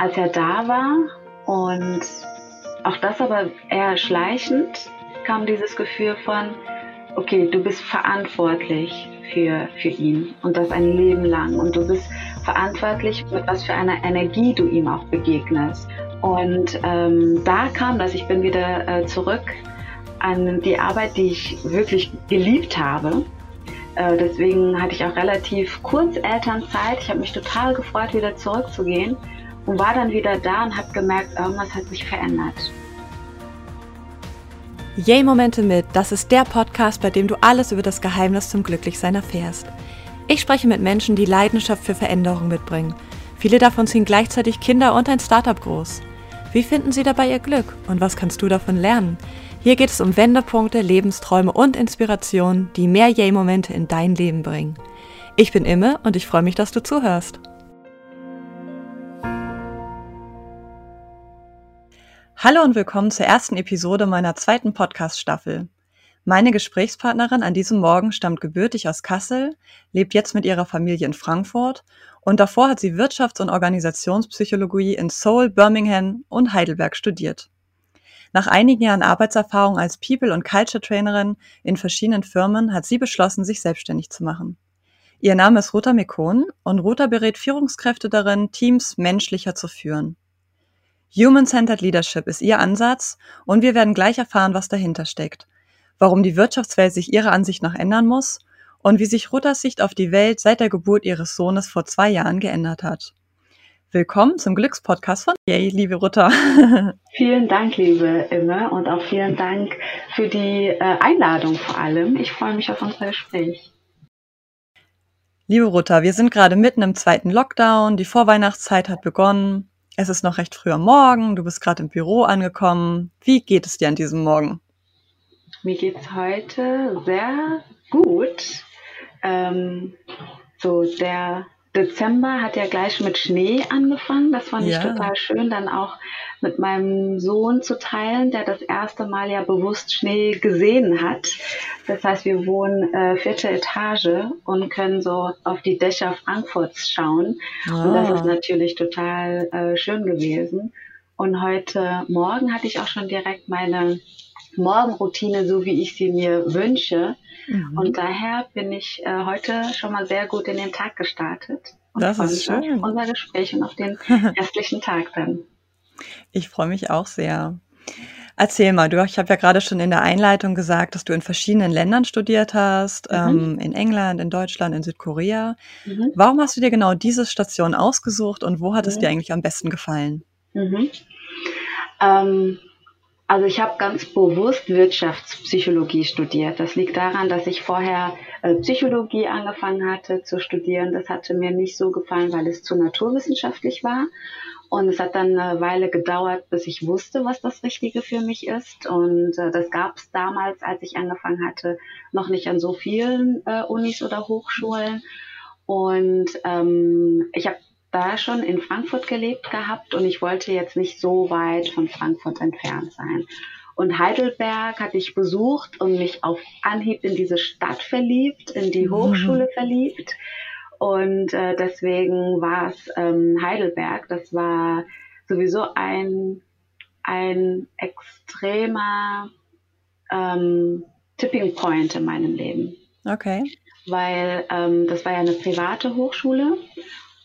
als er da war und auch das aber eher schleichend kam dieses Gefühl von, okay, du bist verantwortlich für, für ihn und das ein Leben lang und du bist verantwortlich, mit was für einer Energie du ihm auch begegnest. Und ähm, da kam das, ich bin wieder äh, zurück an die Arbeit, die ich wirklich geliebt habe. Äh, deswegen hatte ich auch relativ kurz Elternzeit. Ich habe mich total gefreut, wieder zurückzugehen und war dann wieder da und habe gemerkt, irgendwas hat sich verändert. Yay Momente mit, das ist der Podcast, bei dem du alles über das Geheimnis zum Glücklichsein erfährst. Ich spreche mit Menschen, die Leidenschaft für Veränderung mitbringen. Viele davon ziehen gleichzeitig Kinder und ein Startup groß. Wie finden sie dabei ihr Glück und was kannst du davon lernen? Hier geht es um Wendepunkte, Lebensträume und Inspirationen, die mehr Yay-Momente in dein Leben bringen. Ich bin Imme und ich freue mich, dass du zuhörst. Hallo und willkommen zur ersten Episode meiner zweiten Podcast-Staffel. Meine Gesprächspartnerin an diesem Morgen stammt gebürtig aus Kassel, lebt jetzt mit ihrer Familie in Frankfurt und davor hat sie Wirtschafts- und Organisationspsychologie in Seoul, Birmingham und Heidelberg studiert. Nach einigen Jahren Arbeitserfahrung als People- und Culture-Trainerin in verschiedenen Firmen hat sie beschlossen, sich selbstständig zu machen. Ihr Name ist Ruta Mekon und Ruta berät Führungskräfte darin, Teams menschlicher zu führen. Human-Centered Leadership ist ihr Ansatz und wir werden gleich erfahren, was dahinter steckt, warum die Wirtschaftswelt sich ihrer Ansicht nach ändern muss und wie sich Rutters Sicht auf die Welt seit der Geburt ihres Sohnes vor zwei Jahren geändert hat. Willkommen zum Glückspodcast von Yay, liebe Rutter. Vielen Dank, liebe Imme, und auch vielen Dank für die äh, Einladung vor allem. Ich freue mich auf unser Gespräch. Liebe Rutter, wir sind gerade mitten im zweiten Lockdown. Die Vorweihnachtszeit hat begonnen. Es ist noch recht früh am Morgen. Du bist gerade im Büro angekommen. Wie geht es dir an diesem Morgen? Mir geht es heute sehr gut. Ähm, so der Dezember hat ja gleich mit Schnee angefangen. Das fand ja. ich total schön, dann auch mit meinem Sohn zu teilen, der das erste Mal ja bewusst Schnee gesehen hat. Das heißt, wir wohnen äh, vierte Etage und können so auf die Dächer Frankfurts schauen. Ah. Und das ist natürlich total äh, schön gewesen. Und heute Morgen hatte ich auch schon direkt meine Morgenroutine, so wie ich sie mir wünsche. Mhm. Und daher bin ich äh, heute schon mal sehr gut in den Tag gestartet. Und das ist schön. Auf unser Gespräch und auf den restlichen Tag dann. Ich freue mich auch sehr. Erzähl mal, du, ich habe ja gerade schon in der Einleitung gesagt, dass du in verschiedenen Ländern studiert hast, mhm. ähm, in England, in Deutschland, in Südkorea. Mhm. Warum hast du dir genau diese Station ausgesucht und wo hat es mhm. dir eigentlich am besten gefallen? Mhm. Ähm, also ich habe ganz bewusst Wirtschaftspsychologie studiert. Das liegt daran, dass ich vorher äh, Psychologie angefangen hatte zu studieren. Das hatte mir nicht so gefallen, weil es zu naturwissenschaftlich war. Und es hat dann eine Weile gedauert, bis ich wusste, was das Richtige für mich ist. Und äh, das gab es damals, als ich angefangen hatte, noch nicht an so vielen äh, Unis oder Hochschulen. Und ähm, ich habe da schon in Frankfurt gelebt gehabt und ich wollte jetzt nicht so weit von Frankfurt entfernt sein. Und Heidelberg hatte ich besucht und mich auf Anhieb in diese Stadt verliebt, in die mhm. Hochschule verliebt. Und äh, deswegen war es ähm, Heidelberg. Das war sowieso ein, ein extremer ähm, Tipping Point in meinem Leben. Okay. Weil ähm, das war ja eine private Hochschule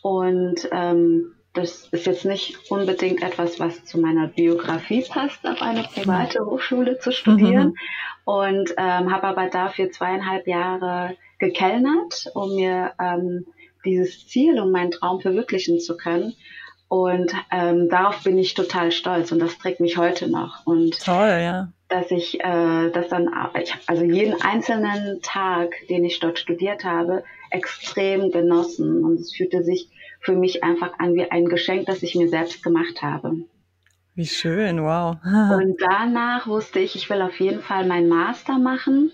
und ähm, das ist jetzt nicht unbedingt etwas, was zu meiner Biografie passt, auf eine private Hochschule zu studieren. Mhm. Und ähm, habe aber dafür zweieinhalb Jahre gekellnert, um mir ähm, dieses Ziel, um meinen Traum verwirklichen zu können. Und ähm, darauf bin ich total stolz und das trägt mich heute noch. Und Toll, ja. Dass ich äh, das dann, ich habe also jeden einzelnen Tag, den ich dort studiert habe, extrem genossen und es fühlte sich für mich einfach an wie ein Geschenk, das ich mir selbst gemacht habe. Wie schön, wow. und danach wusste ich, ich will auf jeden Fall meinen Master machen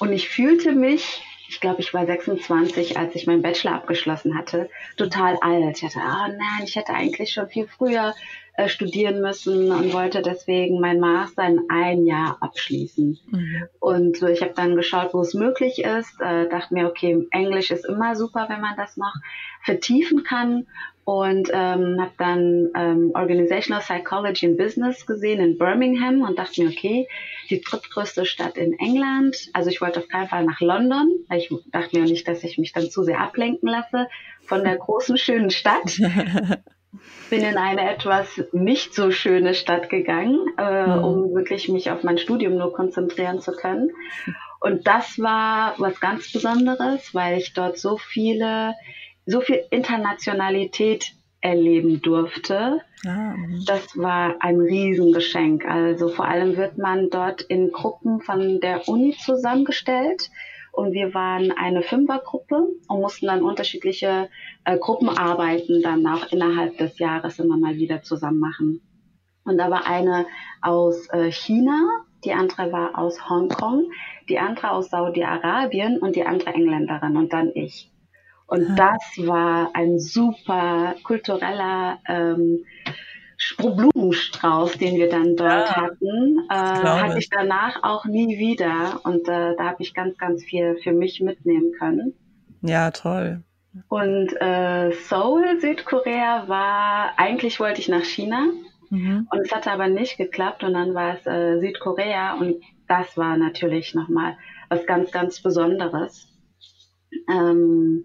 und ich fühlte mich, ich glaube, ich war 26, als ich meinen Bachelor abgeschlossen hatte, total alt. Ich dachte, oh nein, ich hätte eigentlich schon viel früher äh, studieren müssen und wollte deswegen mein Master in ein Jahr abschließen. Mhm. Und so, ich habe dann geschaut, wo es möglich ist, äh, dachte mir, okay, Englisch ist immer super, wenn man das noch vertiefen kann und ähm, habe dann ähm, Organizational Psychology and Business gesehen in Birmingham und dachte mir, okay, die drittgrößte Stadt in England. Also ich wollte auf keinen Fall nach London, weil ich dachte mir nicht, dass ich mich dann zu sehr ablenken lasse von der großen, schönen Stadt. Bin in eine etwas nicht so schöne Stadt gegangen, äh, mhm. um wirklich mich auf mein Studium nur konzentrieren zu können. Und das war was ganz Besonderes, weil ich dort so viele so viel Internationalität erleben durfte. Ah, mhm. das war ein Riesengeschenk. Also vor allem wird man dort in Gruppen von der Uni zusammengestellt. Und wir waren eine Fünfergruppe und mussten dann unterschiedliche äh, Gruppenarbeiten dann auch innerhalb des Jahres immer mal wieder zusammen machen. Und da war eine aus äh, China, die andere war aus Hongkong, die andere aus Saudi-Arabien und die andere Engländerin und dann ich. Und das war ein super kultureller ähm, Blumenstrauß, den wir dann dort ja, hatten. Äh, hatte ich danach auch nie wieder. Und äh, da habe ich ganz, ganz viel für mich mitnehmen können. Ja, toll. Und äh, Seoul, Südkorea, war, eigentlich wollte ich nach China. Mhm. Und es hatte aber nicht geklappt. Und dann war es äh, Südkorea. Und das war natürlich nochmal was ganz, ganz Besonderes. Ähm,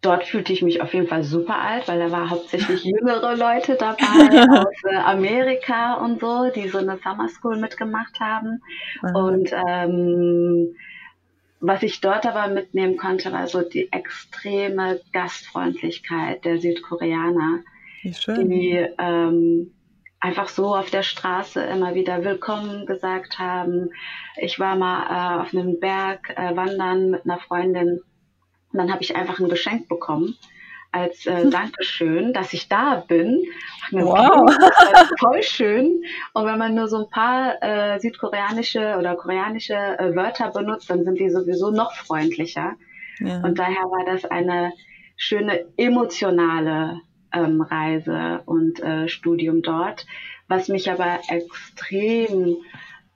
dort fühlte ich mich auf jeden Fall super alt, weil da war hauptsächlich jüngere Leute dabei aus äh, Amerika und so, die so eine Summer School mitgemacht haben. Mhm. Und ähm, was ich dort aber mitnehmen konnte, war so die extreme Gastfreundlichkeit der Südkoreaner, die ähm, einfach so auf der Straße immer wieder willkommen gesagt haben. Ich war mal äh, auf einem Berg äh, wandern mit einer Freundin. Und dann habe ich einfach ein Geschenk bekommen als äh. Dankeschön, dass ich da bin. wow. Das voll schön. Und wenn man nur so ein paar äh, südkoreanische oder koreanische äh, Wörter benutzt, dann sind die sowieso noch freundlicher. Ja. Und daher war das eine schöne emotionale ähm, Reise und äh, Studium dort, was mich aber extrem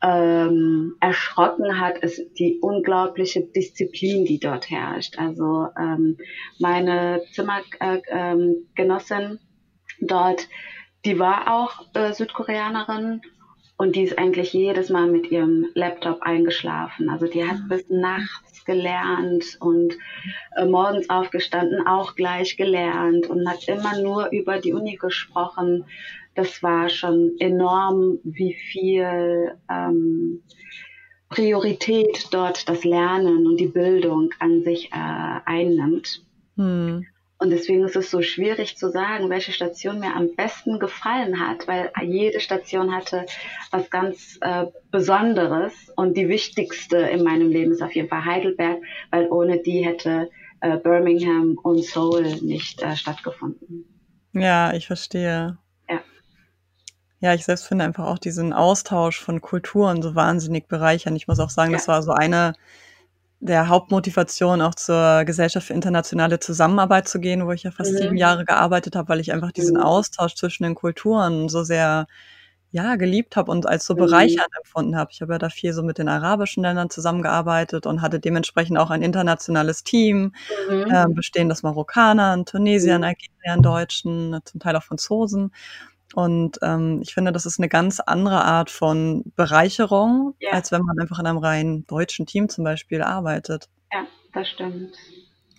ähm, erschrocken hat, ist die unglaubliche Disziplin, die dort herrscht. Also ähm, meine Zimmergenossin äh, ähm, dort, die war auch äh, Südkoreanerin und die ist eigentlich jedes Mal mit ihrem Laptop eingeschlafen. Also die hat bis nachts gelernt und äh, morgens aufgestanden, auch gleich gelernt und hat immer nur über die Uni gesprochen das war schon enorm, wie viel ähm, Priorität dort das Lernen und die Bildung an sich äh, einnimmt. Hm. Und deswegen ist es so schwierig zu sagen, welche Station mir am besten gefallen hat, weil jede Station hatte was ganz äh, Besonderes. Und die wichtigste in meinem Leben ist auf jeden Fall Heidelberg, weil ohne die hätte äh, Birmingham und Seoul nicht äh, stattgefunden. Ja, ich verstehe. Ja, ich selbst finde einfach auch diesen Austausch von Kulturen so wahnsinnig bereichernd. Ich muss auch sagen, ja. das war so eine der Hauptmotivationen, auch zur Gesellschaft für internationale Zusammenarbeit zu gehen, wo ich ja fast mhm. sieben Jahre gearbeitet habe, weil ich einfach diesen mhm. Austausch zwischen den Kulturen so sehr ja, geliebt habe und als so mhm. bereichernd empfunden habe. Ich habe ja da viel so mit den arabischen Ländern zusammengearbeitet und hatte dementsprechend auch ein internationales Team, mhm. äh, bestehend aus Marokkanern, Tunesiern, mhm. Algeriern, Deutschen, zum Teil auch Franzosen. Und ähm, ich finde, das ist eine ganz andere Art von Bereicherung, ja. als wenn man einfach in einem rein deutschen Team zum Beispiel arbeitet. Ja, das stimmt.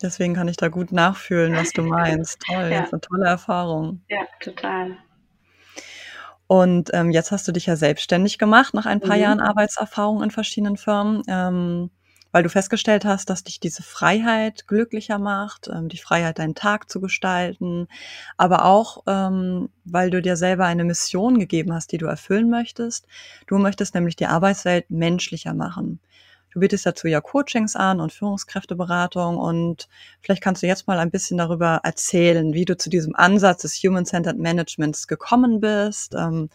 Deswegen kann ich da gut nachfühlen, was du meinst. Toll, ja. das ist eine tolle Erfahrung. Ja, total. Und ähm, jetzt hast du dich ja selbstständig gemacht nach ein paar mhm. Jahren Arbeitserfahrung in verschiedenen Firmen. Ähm, weil du festgestellt hast, dass dich diese Freiheit glücklicher macht, ähm, die Freiheit, deinen Tag zu gestalten, aber auch, ähm, weil du dir selber eine Mission gegeben hast, die du erfüllen möchtest. Du möchtest nämlich die Arbeitswelt menschlicher machen. Du bietest dazu ja Coachings an und Führungskräfteberatung und vielleicht kannst du jetzt mal ein bisschen darüber erzählen, wie du zu diesem Ansatz des Human-Centered Managements gekommen bist ähm,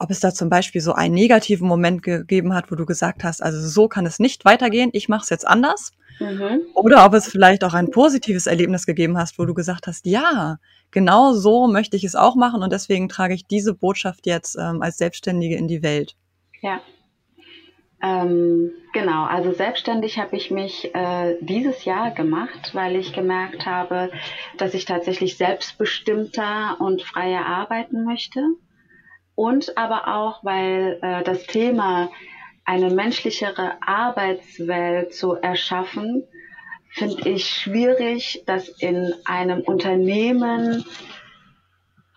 ob es da zum Beispiel so einen negativen Moment gegeben hat, wo du gesagt hast, also so kann es nicht weitergehen, ich mache es jetzt anders. Mhm. Oder ob es vielleicht auch ein positives Erlebnis gegeben hast, wo du gesagt hast, ja, genau so möchte ich es auch machen und deswegen trage ich diese Botschaft jetzt ähm, als Selbstständige in die Welt. Ja. Ähm, genau, also selbstständig habe ich mich äh, dieses Jahr gemacht, weil ich gemerkt habe, dass ich tatsächlich selbstbestimmter und freier arbeiten möchte. Und aber auch, weil äh, das Thema eine menschlichere Arbeitswelt zu erschaffen, finde ich schwierig, das in einem Unternehmen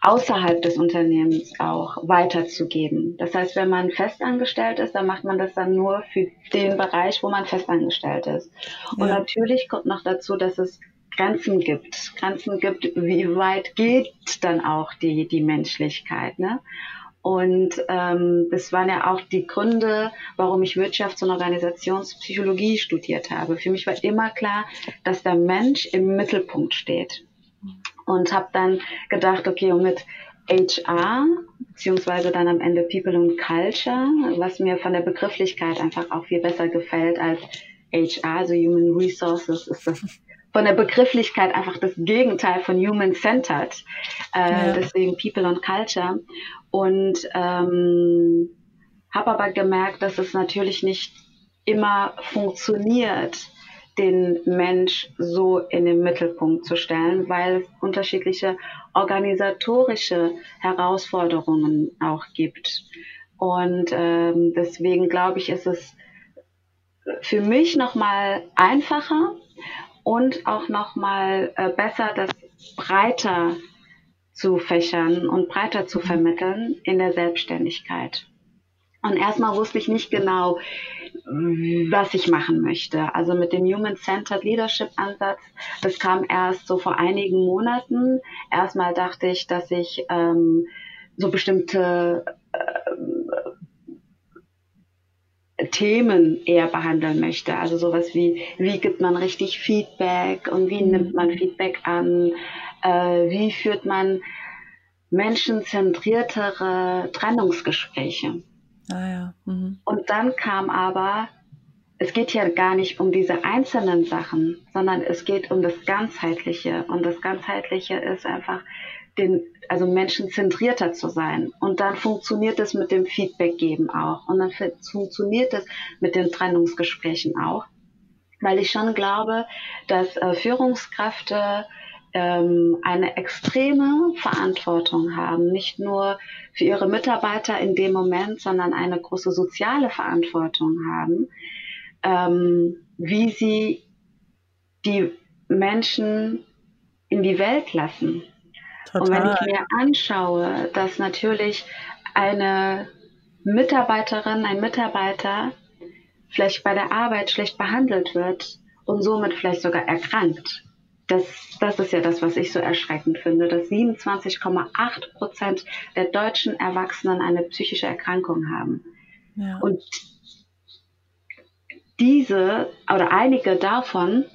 außerhalb des Unternehmens auch weiterzugeben. Das heißt, wenn man festangestellt ist, dann macht man das dann nur für den Bereich, wo man festangestellt ist. Und ja. natürlich kommt noch dazu, dass es Grenzen gibt. Grenzen gibt, wie weit geht dann auch die, die Menschlichkeit. Ne? Und ähm, das waren ja auch die Gründe, warum ich Wirtschafts- und Organisationspsychologie studiert habe. Für mich war immer klar, dass der Mensch im Mittelpunkt steht. Und habe dann gedacht, okay, und mit HR, beziehungsweise dann am Ende People und Culture, was mir von der Begrifflichkeit einfach auch viel besser gefällt als HR, also Human Resources, ist das von der Begrifflichkeit einfach das Gegenteil von human-centered. Äh, ja. Deswegen People and Culture. Und ähm, habe aber gemerkt, dass es natürlich nicht immer funktioniert, den Mensch so in den Mittelpunkt zu stellen, weil es unterschiedliche organisatorische Herausforderungen auch gibt. Und ähm, deswegen glaube ich, ist es für mich nochmal einfacher und auch nochmal äh, besser, das breiter zu fächern und breiter zu vermitteln in der Selbstständigkeit. Und erstmal wusste ich nicht genau, was ich machen möchte. Also mit dem Human-Centered Leadership Ansatz, das kam erst so vor einigen Monaten. Erstmal dachte ich, dass ich ähm, so bestimmte äh, Themen eher behandeln möchte. Also sowas wie, wie gibt man richtig Feedback und wie nimmt man Feedback an, äh, wie führt man menschenzentriertere Trennungsgespräche. Ah ja. Mhm. Und dann kam aber, es geht ja gar nicht um diese einzelnen Sachen, sondern es geht um das Ganzheitliche. Und das Ganzheitliche ist einfach, den, also menschenzentrierter zu sein. Und dann funktioniert es mit dem Feedback geben auch. Und dann funktioniert es mit den Trennungsgesprächen auch. Weil ich schon glaube, dass äh, Führungskräfte ähm, eine extreme Verantwortung haben, nicht nur für ihre Mitarbeiter in dem Moment, sondern eine große soziale Verantwortung haben, ähm, wie sie die Menschen in die Welt lassen. Total. Und wenn ich mir anschaue, dass natürlich eine Mitarbeiterin, ein Mitarbeiter vielleicht bei der Arbeit schlecht behandelt wird und somit vielleicht sogar erkrankt. Das, das ist ja das, was ich so erschreckend finde, dass 27,8 Prozent der deutschen Erwachsenen eine psychische Erkrankung haben. Ja. Und diese oder einige davon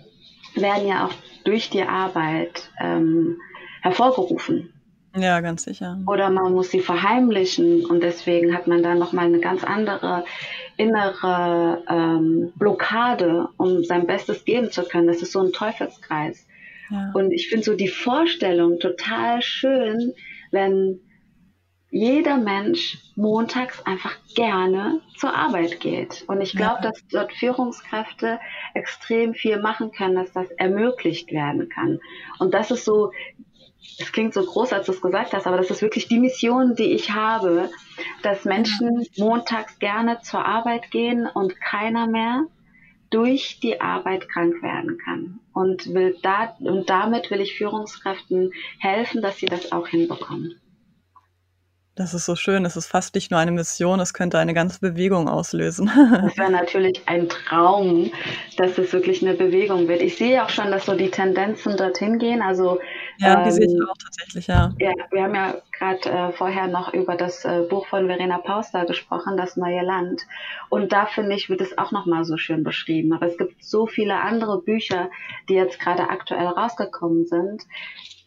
werden ja auch durch die Arbeit ähm, hervorgerufen. Ja, ganz sicher. Oder man muss sie verheimlichen und deswegen hat man dann nochmal eine ganz andere innere ähm, Blockade, um sein Bestes geben zu können. Das ist so ein Teufelskreis. Ja. Und ich finde so die Vorstellung total schön, wenn jeder Mensch montags einfach gerne zur Arbeit geht. Und ich glaube, ja. dass dort Führungskräfte extrem viel machen können, dass das ermöglicht werden kann. Und das ist so es klingt so groß, als du es gesagt hast, aber das ist wirklich die Mission, die ich habe, dass Menschen montags gerne zur Arbeit gehen und keiner mehr durch die Arbeit krank werden kann. Und will da, und damit will ich Führungskräften helfen, dass sie das auch hinbekommen. Das ist so schön. Es ist fast nicht nur eine Mission, es könnte eine ganze Bewegung auslösen. das wäre natürlich ein Traum, dass es wirklich eine Bewegung wird. Ich sehe auch schon, dass so die Tendenzen dorthin gehen. Also ja, die ähm, sehe ich auch tatsächlich, ja. Ja, wir haben ja gerade äh, vorher noch über das äh, Buch von Verena Pauster gesprochen, Das neue Land. Und da finde ich, wird es auch nochmal so schön beschrieben. Aber es gibt so viele andere Bücher, die jetzt gerade aktuell rausgekommen sind,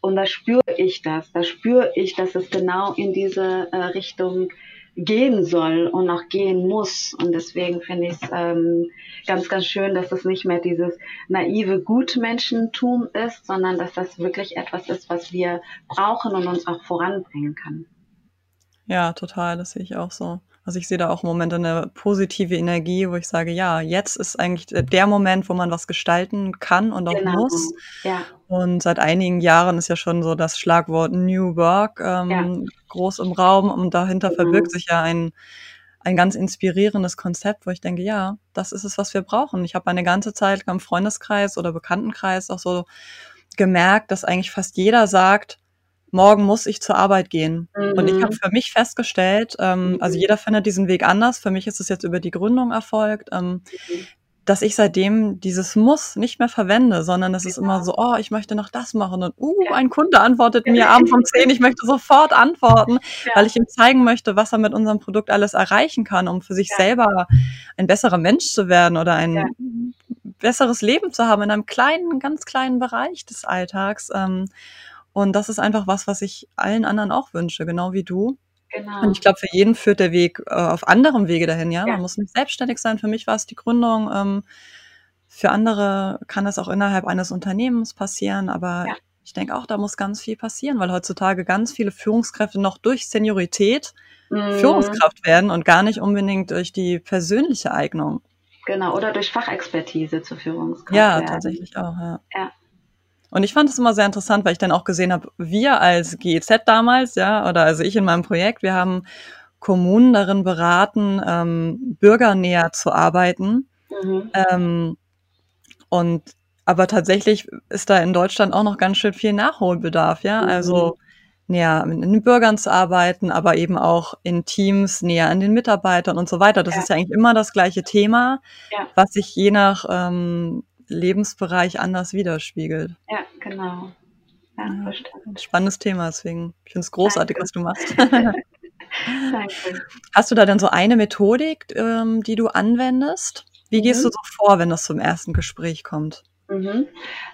und da spüre ich das. Da spüre ich, dass es genau in diese äh, Richtung gehen soll und auch gehen muss. Und deswegen finde ich es ähm, ganz, ganz schön, dass es nicht mehr dieses naive Gutmenschentum ist, sondern dass das wirklich etwas ist, was wir brauchen und uns auch voranbringen kann. Ja, total, das sehe ich auch so. Also ich sehe da auch im Moment eine positive Energie, wo ich sage, ja, jetzt ist eigentlich der Moment, wo man was gestalten kann und auch genau. muss. Ja. Und seit einigen Jahren ist ja schon so das Schlagwort New Work ähm, ja. groß im Raum und dahinter genau. verbirgt sich ja ein, ein ganz inspirierendes Konzept, wo ich denke, ja, das ist es, was wir brauchen. Ich habe eine ganze Zeit im Freundeskreis oder Bekanntenkreis auch so gemerkt, dass eigentlich fast jeder sagt, morgen muss ich zur Arbeit gehen. Mhm. Und ich habe mhm. für mich festgestellt, ähm, also mhm. jeder findet diesen Weg anders. Für mich ist es jetzt über die Gründung erfolgt, ähm, mhm. dass ich seitdem dieses Muss nicht mehr verwende, sondern es ist immer so, oh, ich möchte noch das machen und uh, ja. ein Kunde antwortet mir abends um zehn, ich möchte sofort antworten, ja. weil ich ihm zeigen möchte, was er mit unserem Produkt alles erreichen kann, um für sich ja. selber ein besserer Mensch zu werden oder ein besseres Leben zu haben in einem kleinen, ganz kleinen Bereich des Alltags. Ähm, und das ist einfach was, was ich allen anderen auch wünsche, genau wie du. Genau. Und ich glaube, für jeden führt der Weg äh, auf anderem Wege dahin, ja? ja? Man muss nicht selbstständig sein. Für mich war es die Gründung. Ähm, für andere kann das auch innerhalb eines Unternehmens passieren, aber ja. ich denke auch, da muss ganz viel passieren, weil heutzutage ganz viele Führungskräfte noch durch Seniorität mhm. Führungskraft werden und gar nicht unbedingt durch die persönliche Eignung. Genau, oder durch Fachexpertise zur Führungskraft. Ja, werden. tatsächlich auch, ja. ja. Und ich fand es immer sehr interessant, weil ich dann auch gesehen habe, wir als GEZ damals, ja, oder also ich in meinem Projekt, wir haben Kommunen darin beraten, ähm, bürgernäher zu arbeiten. Mhm. Ähm, und aber tatsächlich ist da in Deutschland auch noch ganz schön viel Nachholbedarf, ja. Mhm. Also näher mit den Bürgern zu arbeiten, aber eben auch in Teams näher an den Mitarbeitern und so weiter. Das ja. ist ja eigentlich immer das gleiche Thema, ja. was sich je nach ähm, Lebensbereich anders widerspiegelt. Ja, genau. Ja, ja, Spannendes Thema, deswegen. Ich finde es großartig, Danke. was du machst. Danke. Hast du da denn so eine Methodik, ähm, die du anwendest? Wie mhm. gehst du so vor, wenn das zum ersten Gespräch kommt? Mhm.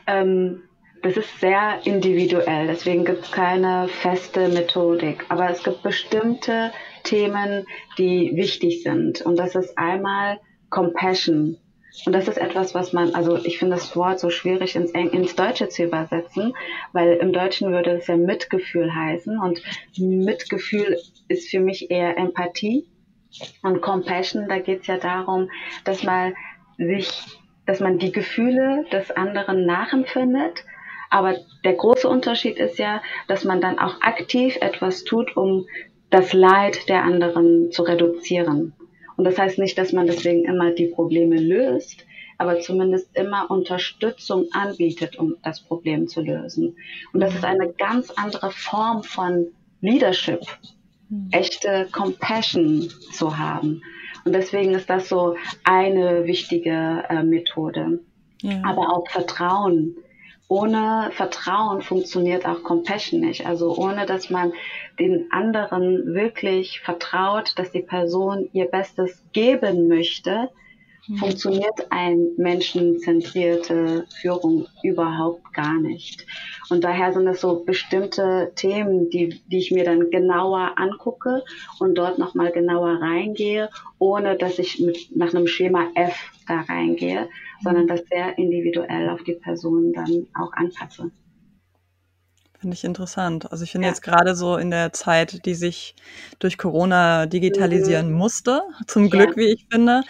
Ähm, das ist sehr individuell, deswegen gibt es keine feste Methodik. Aber es gibt bestimmte Themen, die wichtig sind. Und das ist einmal Compassion. Und das ist etwas, was man, also ich finde das Wort so schwierig ins, ins Deutsche zu übersetzen, weil im Deutschen würde es ja Mitgefühl heißen und Mitgefühl ist für mich eher Empathie. Und Compassion, da geht es ja darum, dass man sich, dass man die Gefühle des anderen nachempfindet. Aber der große Unterschied ist ja, dass man dann auch aktiv etwas tut, um das Leid der anderen zu reduzieren. Und das heißt nicht, dass man deswegen immer die Probleme löst, aber zumindest immer Unterstützung anbietet, um das Problem zu lösen. Und das ist eine ganz andere Form von Leadership, hm. echte Compassion zu haben. Und deswegen ist das so eine wichtige äh, Methode. Ja. Aber auch Vertrauen ohne Vertrauen funktioniert auch Compassion nicht. Also ohne dass man den anderen wirklich vertraut, dass die Person ihr Bestes geben möchte. Funktioniert ein menschenzentrierte Führung überhaupt gar nicht. Und daher sind es so bestimmte Themen, die, die ich mir dann genauer angucke und dort nochmal genauer reingehe, ohne dass ich mit, nach einem Schema F da reingehe, sondern mhm. das sehr individuell auf die Person dann auch anpasse. Finde ich interessant. Also ich finde ja. jetzt gerade so in der Zeit, die sich durch Corona digitalisieren mhm. musste, zum Glück, ja. wie ich finde,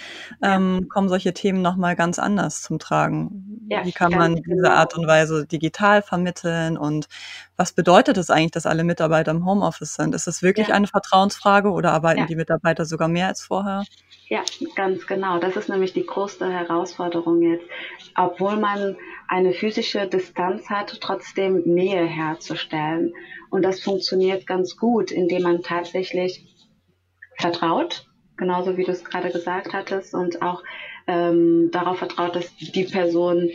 ähm, ja. kommen solche Themen nochmal ganz anders zum Tragen. wie kann man diese. Art und Weise digital vermitteln und was bedeutet es eigentlich, dass alle Mitarbeiter im Homeoffice sind? Ist das wirklich eine Vertrauensfrage oder arbeiten die Mitarbeiter sogar mehr als vorher? Ja, ganz genau. Das ist nämlich die größte Herausforderung jetzt. Obwohl man eine physische Distanz hat, trotzdem Nähe herzustellen. Und das funktioniert ganz gut, indem man tatsächlich vertraut, genauso wie du es gerade gesagt hattest, und auch ähm, darauf vertraut, dass die Person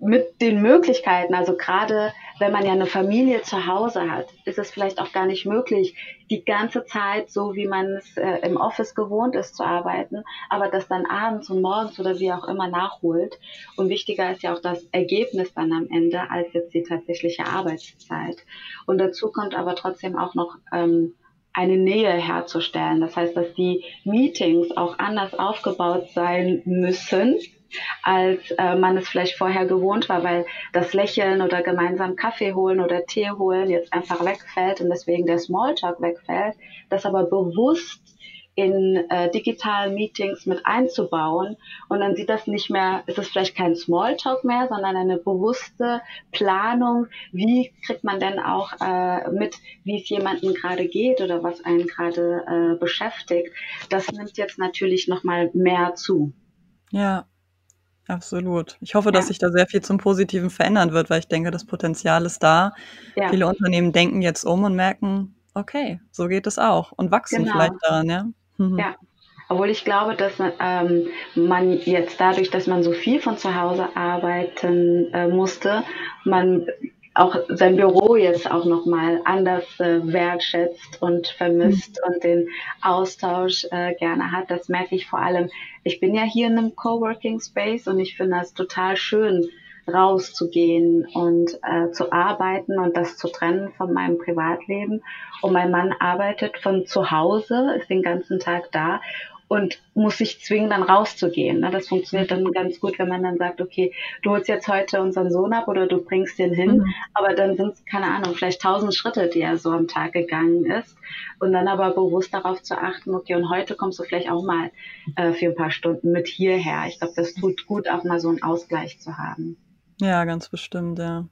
mit den Möglichkeiten, also gerade wenn man ja eine Familie zu Hause hat, ist es vielleicht auch gar nicht möglich, die ganze Zeit so, wie man es äh, im Office gewohnt ist zu arbeiten, aber das dann abends und morgens oder wie auch immer nachholt. Und wichtiger ist ja auch das Ergebnis dann am Ende als jetzt die tatsächliche Arbeitszeit. Und dazu kommt aber trotzdem auch noch ähm, eine Nähe herzustellen. Das heißt, dass die Meetings auch anders aufgebaut sein müssen, als äh, man es vielleicht vorher gewohnt war, weil das Lächeln oder gemeinsam Kaffee holen oder Tee holen jetzt einfach wegfällt und deswegen der Smalltalk wegfällt, das aber bewusst in äh, digitalen Meetings mit einzubauen. Und dann sieht das nicht mehr, ist es vielleicht kein Smalltalk mehr, sondern eine bewusste Planung. Wie kriegt man denn auch äh, mit, wie es jemandem gerade geht oder was einen gerade äh, beschäftigt? Das nimmt jetzt natürlich nochmal mehr zu. Ja, absolut. Ich hoffe, dass sich da sehr viel zum Positiven verändern wird, weil ich denke, das Potenzial ist da. Ja. Viele Unternehmen denken jetzt um und merken, okay, so geht es auch und wachsen genau. vielleicht daran, ja. Mhm. Ja. Obwohl ich glaube, dass man, ähm, man jetzt dadurch, dass man so viel von zu Hause arbeiten äh, musste, man auch sein Büro jetzt auch nochmal anders äh, wertschätzt und vermisst mhm. und den Austausch äh, gerne hat. Das merke ich vor allem. Ich bin ja hier in einem Coworking Space und ich finde das total schön, rauszugehen und äh, zu arbeiten und das zu trennen von meinem Privatleben. Und mein Mann arbeitet von zu Hause, ist den ganzen Tag da und muss sich zwingen, dann rauszugehen. Ne? Das funktioniert dann ganz gut, wenn man dann sagt, okay, du holst jetzt heute unseren Sohn ab oder du bringst den hin, mhm. aber dann sind es, keine Ahnung, vielleicht tausend Schritte, die er so am Tag gegangen ist. Und dann aber bewusst darauf zu achten, okay, und heute kommst du vielleicht auch mal äh, für ein paar Stunden mit hierher. Ich glaube, das tut gut, auch mal so einen Ausgleich zu haben. Ja, ganz bestimmt, ja.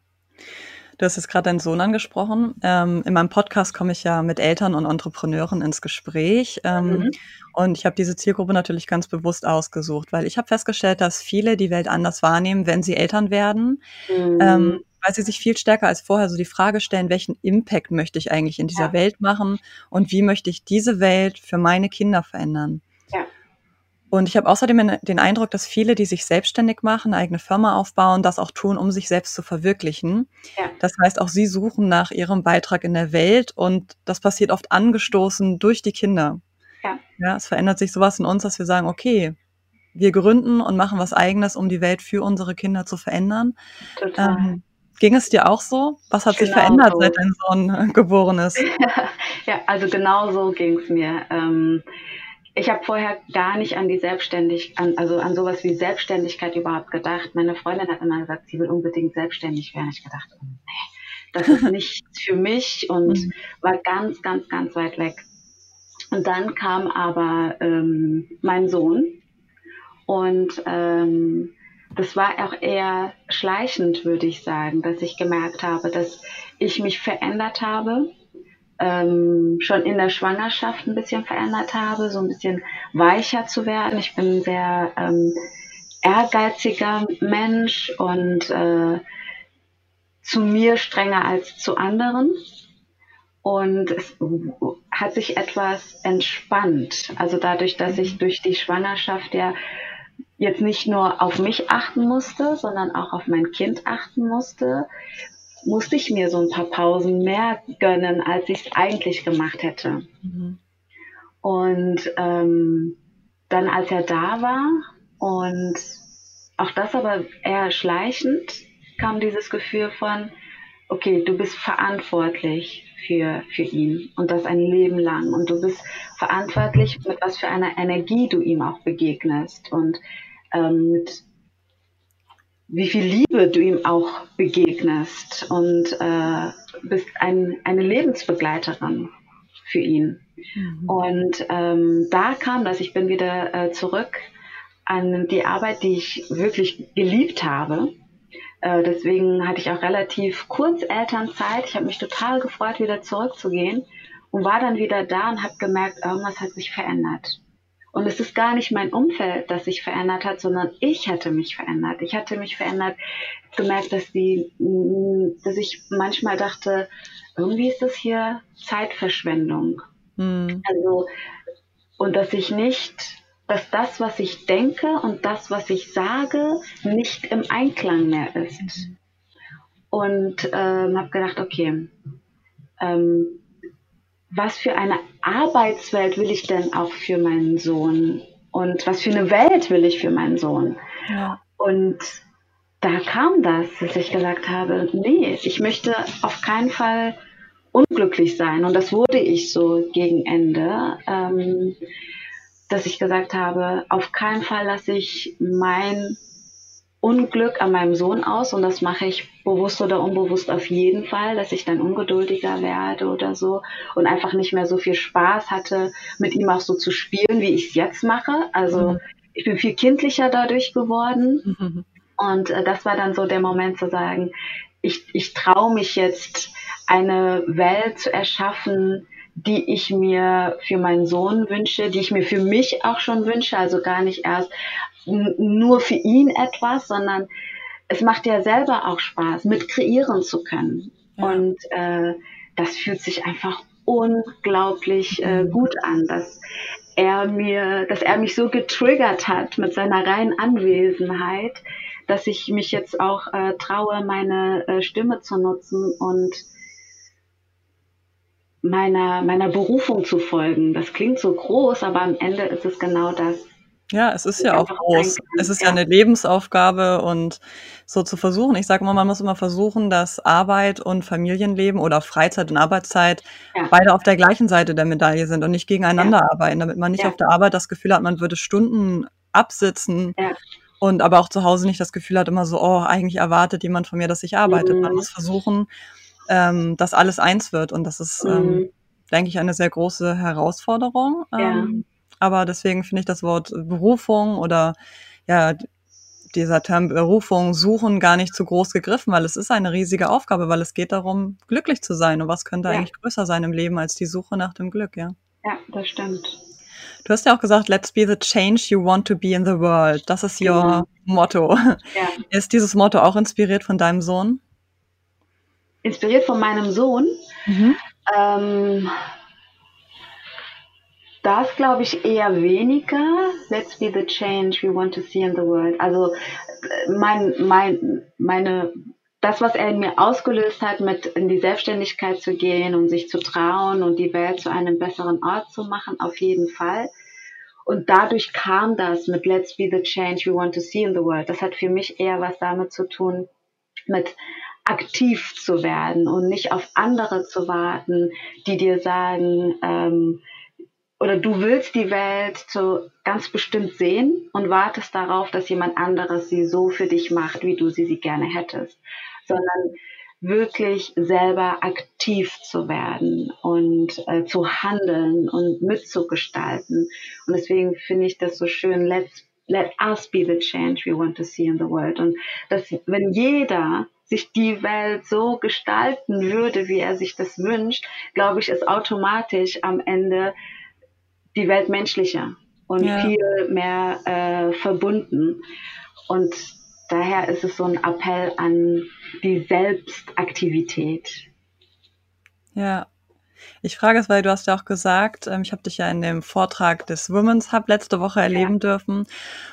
Du hast jetzt gerade deinen Sohn angesprochen. Ähm, in meinem Podcast komme ich ja mit Eltern und Entrepreneuren ins Gespräch. Ähm, mhm. Und ich habe diese Zielgruppe natürlich ganz bewusst ausgesucht, weil ich habe festgestellt, dass viele die Welt anders wahrnehmen, wenn sie Eltern werden. Mhm. Ähm, weil sie sich viel stärker als vorher so die Frage stellen, welchen Impact möchte ich eigentlich in dieser ja. Welt machen und wie möchte ich diese Welt für meine Kinder verändern. Und ich habe außerdem den Eindruck, dass viele, die sich selbstständig machen, eine eigene Firma aufbauen, das auch tun, um sich selbst zu verwirklichen. Ja. Das heißt, auch sie suchen nach ihrem Beitrag in der Welt und das passiert oft angestoßen durch die Kinder. Ja. ja, es verändert sich sowas in uns, dass wir sagen, okay, wir gründen und machen was Eigenes, um die Welt für unsere Kinder zu verändern. Total. Ähm, ging es dir auch so? Was hat genau sich verändert, so. seit dein Sohn geboren ist? ja, also genau so ging es mir. Ähm, ich habe vorher gar nicht an die Selbstständigkeit, also an sowas wie Selbstständigkeit überhaupt gedacht. Meine Freundin hat immer gesagt, sie will unbedingt selbstständig werden. Ich gedacht, oh, nee, das ist nichts für mich und mhm. war ganz, ganz, ganz weit weg. Und dann kam aber ähm, mein Sohn und ähm, das war auch eher schleichend, würde ich sagen, dass ich gemerkt habe, dass ich mich verändert habe ähm, schon in der Schwangerschaft ein bisschen verändert habe, so ein bisschen weicher zu werden. Ich bin ein sehr ähm, ehrgeiziger Mensch und äh, zu mir strenger als zu anderen. Und es hat sich etwas entspannt. Also dadurch, dass ich durch die Schwangerschaft ja jetzt nicht nur auf mich achten musste, sondern auch auf mein Kind achten musste, musste ich mir so ein paar Pausen mehr gönnen, als ich es eigentlich gemacht hätte. Mhm. Und ähm, dann, als er da war und auch das aber eher schleichend, kam dieses Gefühl von, okay, du bist verantwortlich für, für ihn und das ein Leben lang und du bist verantwortlich, mit was für einer Energie du ihm auch begegnest und ähm, mit wie viel Liebe du ihm auch begegnest und äh, bist ein, eine Lebensbegleiterin für ihn. Mhm. Und ähm, da kam das, ich bin wieder äh, zurück an die Arbeit, die ich wirklich geliebt habe. Äh, deswegen hatte ich auch relativ kurz Elternzeit. Ich habe mich total gefreut, wieder zurückzugehen und war dann wieder da und habe gemerkt, irgendwas hat sich verändert. Und es ist gar nicht mein Umfeld, das sich verändert hat, sondern ich hatte mich verändert. Ich hatte mich verändert, gemerkt, dass die, mm, dass ich manchmal dachte, irgendwie ist das hier Zeitverschwendung. Mhm. Also, und dass ich nicht, dass das, was ich denke und das, was ich sage, nicht im Einklang mehr ist. Mhm. Und ähm, habe gedacht, okay, ähm, was für eine Arbeitswelt will ich denn auch für meinen Sohn? Und was für eine Welt will ich für meinen Sohn? Ja. Und da kam das, dass ich gesagt habe, nee, ich möchte auf keinen Fall unglücklich sein. Und das wurde ich so gegen Ende, ähm, dass ich gesagt habe, auf keinen Fall lasse ich mein Unglück an meinem Sohn aus und das mache ich bewusst oder unbewusst auf jeden Fall, dass ich dann ungeduldiger werde oder so und einfach nicht mehr so viel Spaß hatte, mit ihm auch so zu spielen, wie ich es jetzt mache. Also mhm. ich bin viel kindlicher dadurch geworden mhm. und äh, das war dann so der Moment zu sagen, ich, ich traue mich jetzt eine Welt zu erschaffen, die ich mir für meinen Sohn wünsche, die ich mir für mich auch schon wünsche, also gar nicht erst nur für ihn etwas, sondern es macht ja selber auch Spaß, mit kreieren zu können. Ja. Und äh, das fühlt sich einfach unglaublich äh, mhm. gut an, dass er mir, dass er mich so getriggert hat mit seiner reinen Anwesenheit, dass ich mich jetzt auch äh, traue, meine äh, Stimme zu nutzen und meiner, meiner Berufung zu folgen. Das klingt so groß, aber am Ende ist es genau das. Ja, es ist ja auch groß. Es ist ja. ja eine Lebensaufgabe und so zu versuchen. Ich sage immer, man muss immer versuchen, dass Arbeit und Familienleben oder Freizeit und Arbeitszeit ja. beide auf der gleichen Seite der Medaille sind und nicht gegeneinander ja. arbeiten, damit man nicht auf der Arbeit das Gefühl hat, man würde Stunden absitzen und aber auch zu Hause nicht das Gefühl hat, immer so, oh, eigentlich erwartet jemand von mir, dass ich arbeite. Mhm. Man muss versuchen, ähm, dass alles eins wird und das ist, ähm, mhm. ähm, denke ich, eine sehr große Herausforderung. Ähm, aber deswegen finde ich das Wort Berufung oder ja, dieser Term Berufung suchen gar nicht zu groß gegriffen, weil es ist eine riesige Aufgabe, weil es geht darum, glücklich zu sein. Und was könnte ja. eigentlich größer sein im Leben als die Suche nach dem Glück, ja? Ja, das stimmt. Du hast ja auch gesagt, let's be the change you want to be in the world. Das ist your. Genau. Motto. Ja. Ist dieses Motto auch inspiriert von deinem Sohn? Inspiriert von meinem Sohn? Mhm. Ähm, das glaube ich eher weniger. Let's be the change we want to see in the world. Also mein, mein, meine, das, was er in mir ausgelöst hat, mit in die Selbstständigkeit zu gehen und sich zu trauen und die Welt zu einem besseren Ort zu machen, auf jeden Fall. Und dadurch kam das mit Let's be the change we want to see in the world. Das hat für mich eher was damit zu tun, mit aktiv zu werden und nicht auf andere zu warten, die dir sagen, ähm, oder du willst die Welt so ganz bestimmt sehen und wartest darauf, dass jemand anderes sie so für dich macht, wie du sie, sie gerne hättest, sondern wirklich selber aktiv zu werden und äh, zu handeln und mitzugestalten. Und deswegen finde ich das so schön, let's let us be the change we want to see in the world. Und dass, wenn jeder sich die Welt so gestalten würde, wie er sich das wünscht, glaube ich, ist automatisch am Ende die Welt menschlicher und ja. viel mehr äh, verbunden. Und daher ist es so ein Appell an die Selbstaktivität. Ja. Ich frage es, weil du hast ja auch gesagt, ähm, ich habe dich ja in dem Vortrag des Women's Hub letzte Woche erleben ja. dürfen.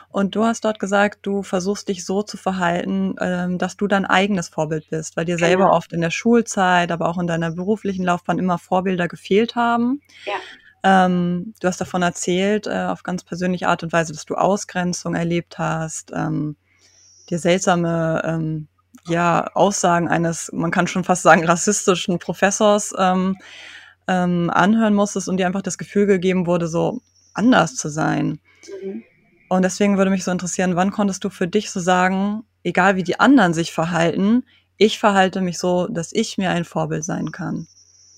Und du hast dort gesagt, du versuchst dich so zu verhalten, ähm, dass du dein eigenes Vorbild bist, weil dir selber genau. oft in der Schulzeit, aber auch in deiner beruflichen Laufbahn immer Vorbilder gefehlt haben. Ja. Ähm, du hast davon erzählt, äh, auf ganz persönliche Art und Weise, dass du Ausgrenzung erlebt hast, ähm, dir seltsame ähm, ja, Aussagen eines, man kann schon fast sagen, rassistischen Professors ähm, ähm, anhören musstest und dir einfach das Gefühl gegeben wurde, so anders zu sein. Mhm. Und deswegen würde mich so interessieren, wann konntest du für dich so sagen, egal wie die anderen sich verhalten, ich verhalte mich so, dass ich mir ein Vorbild sein kann?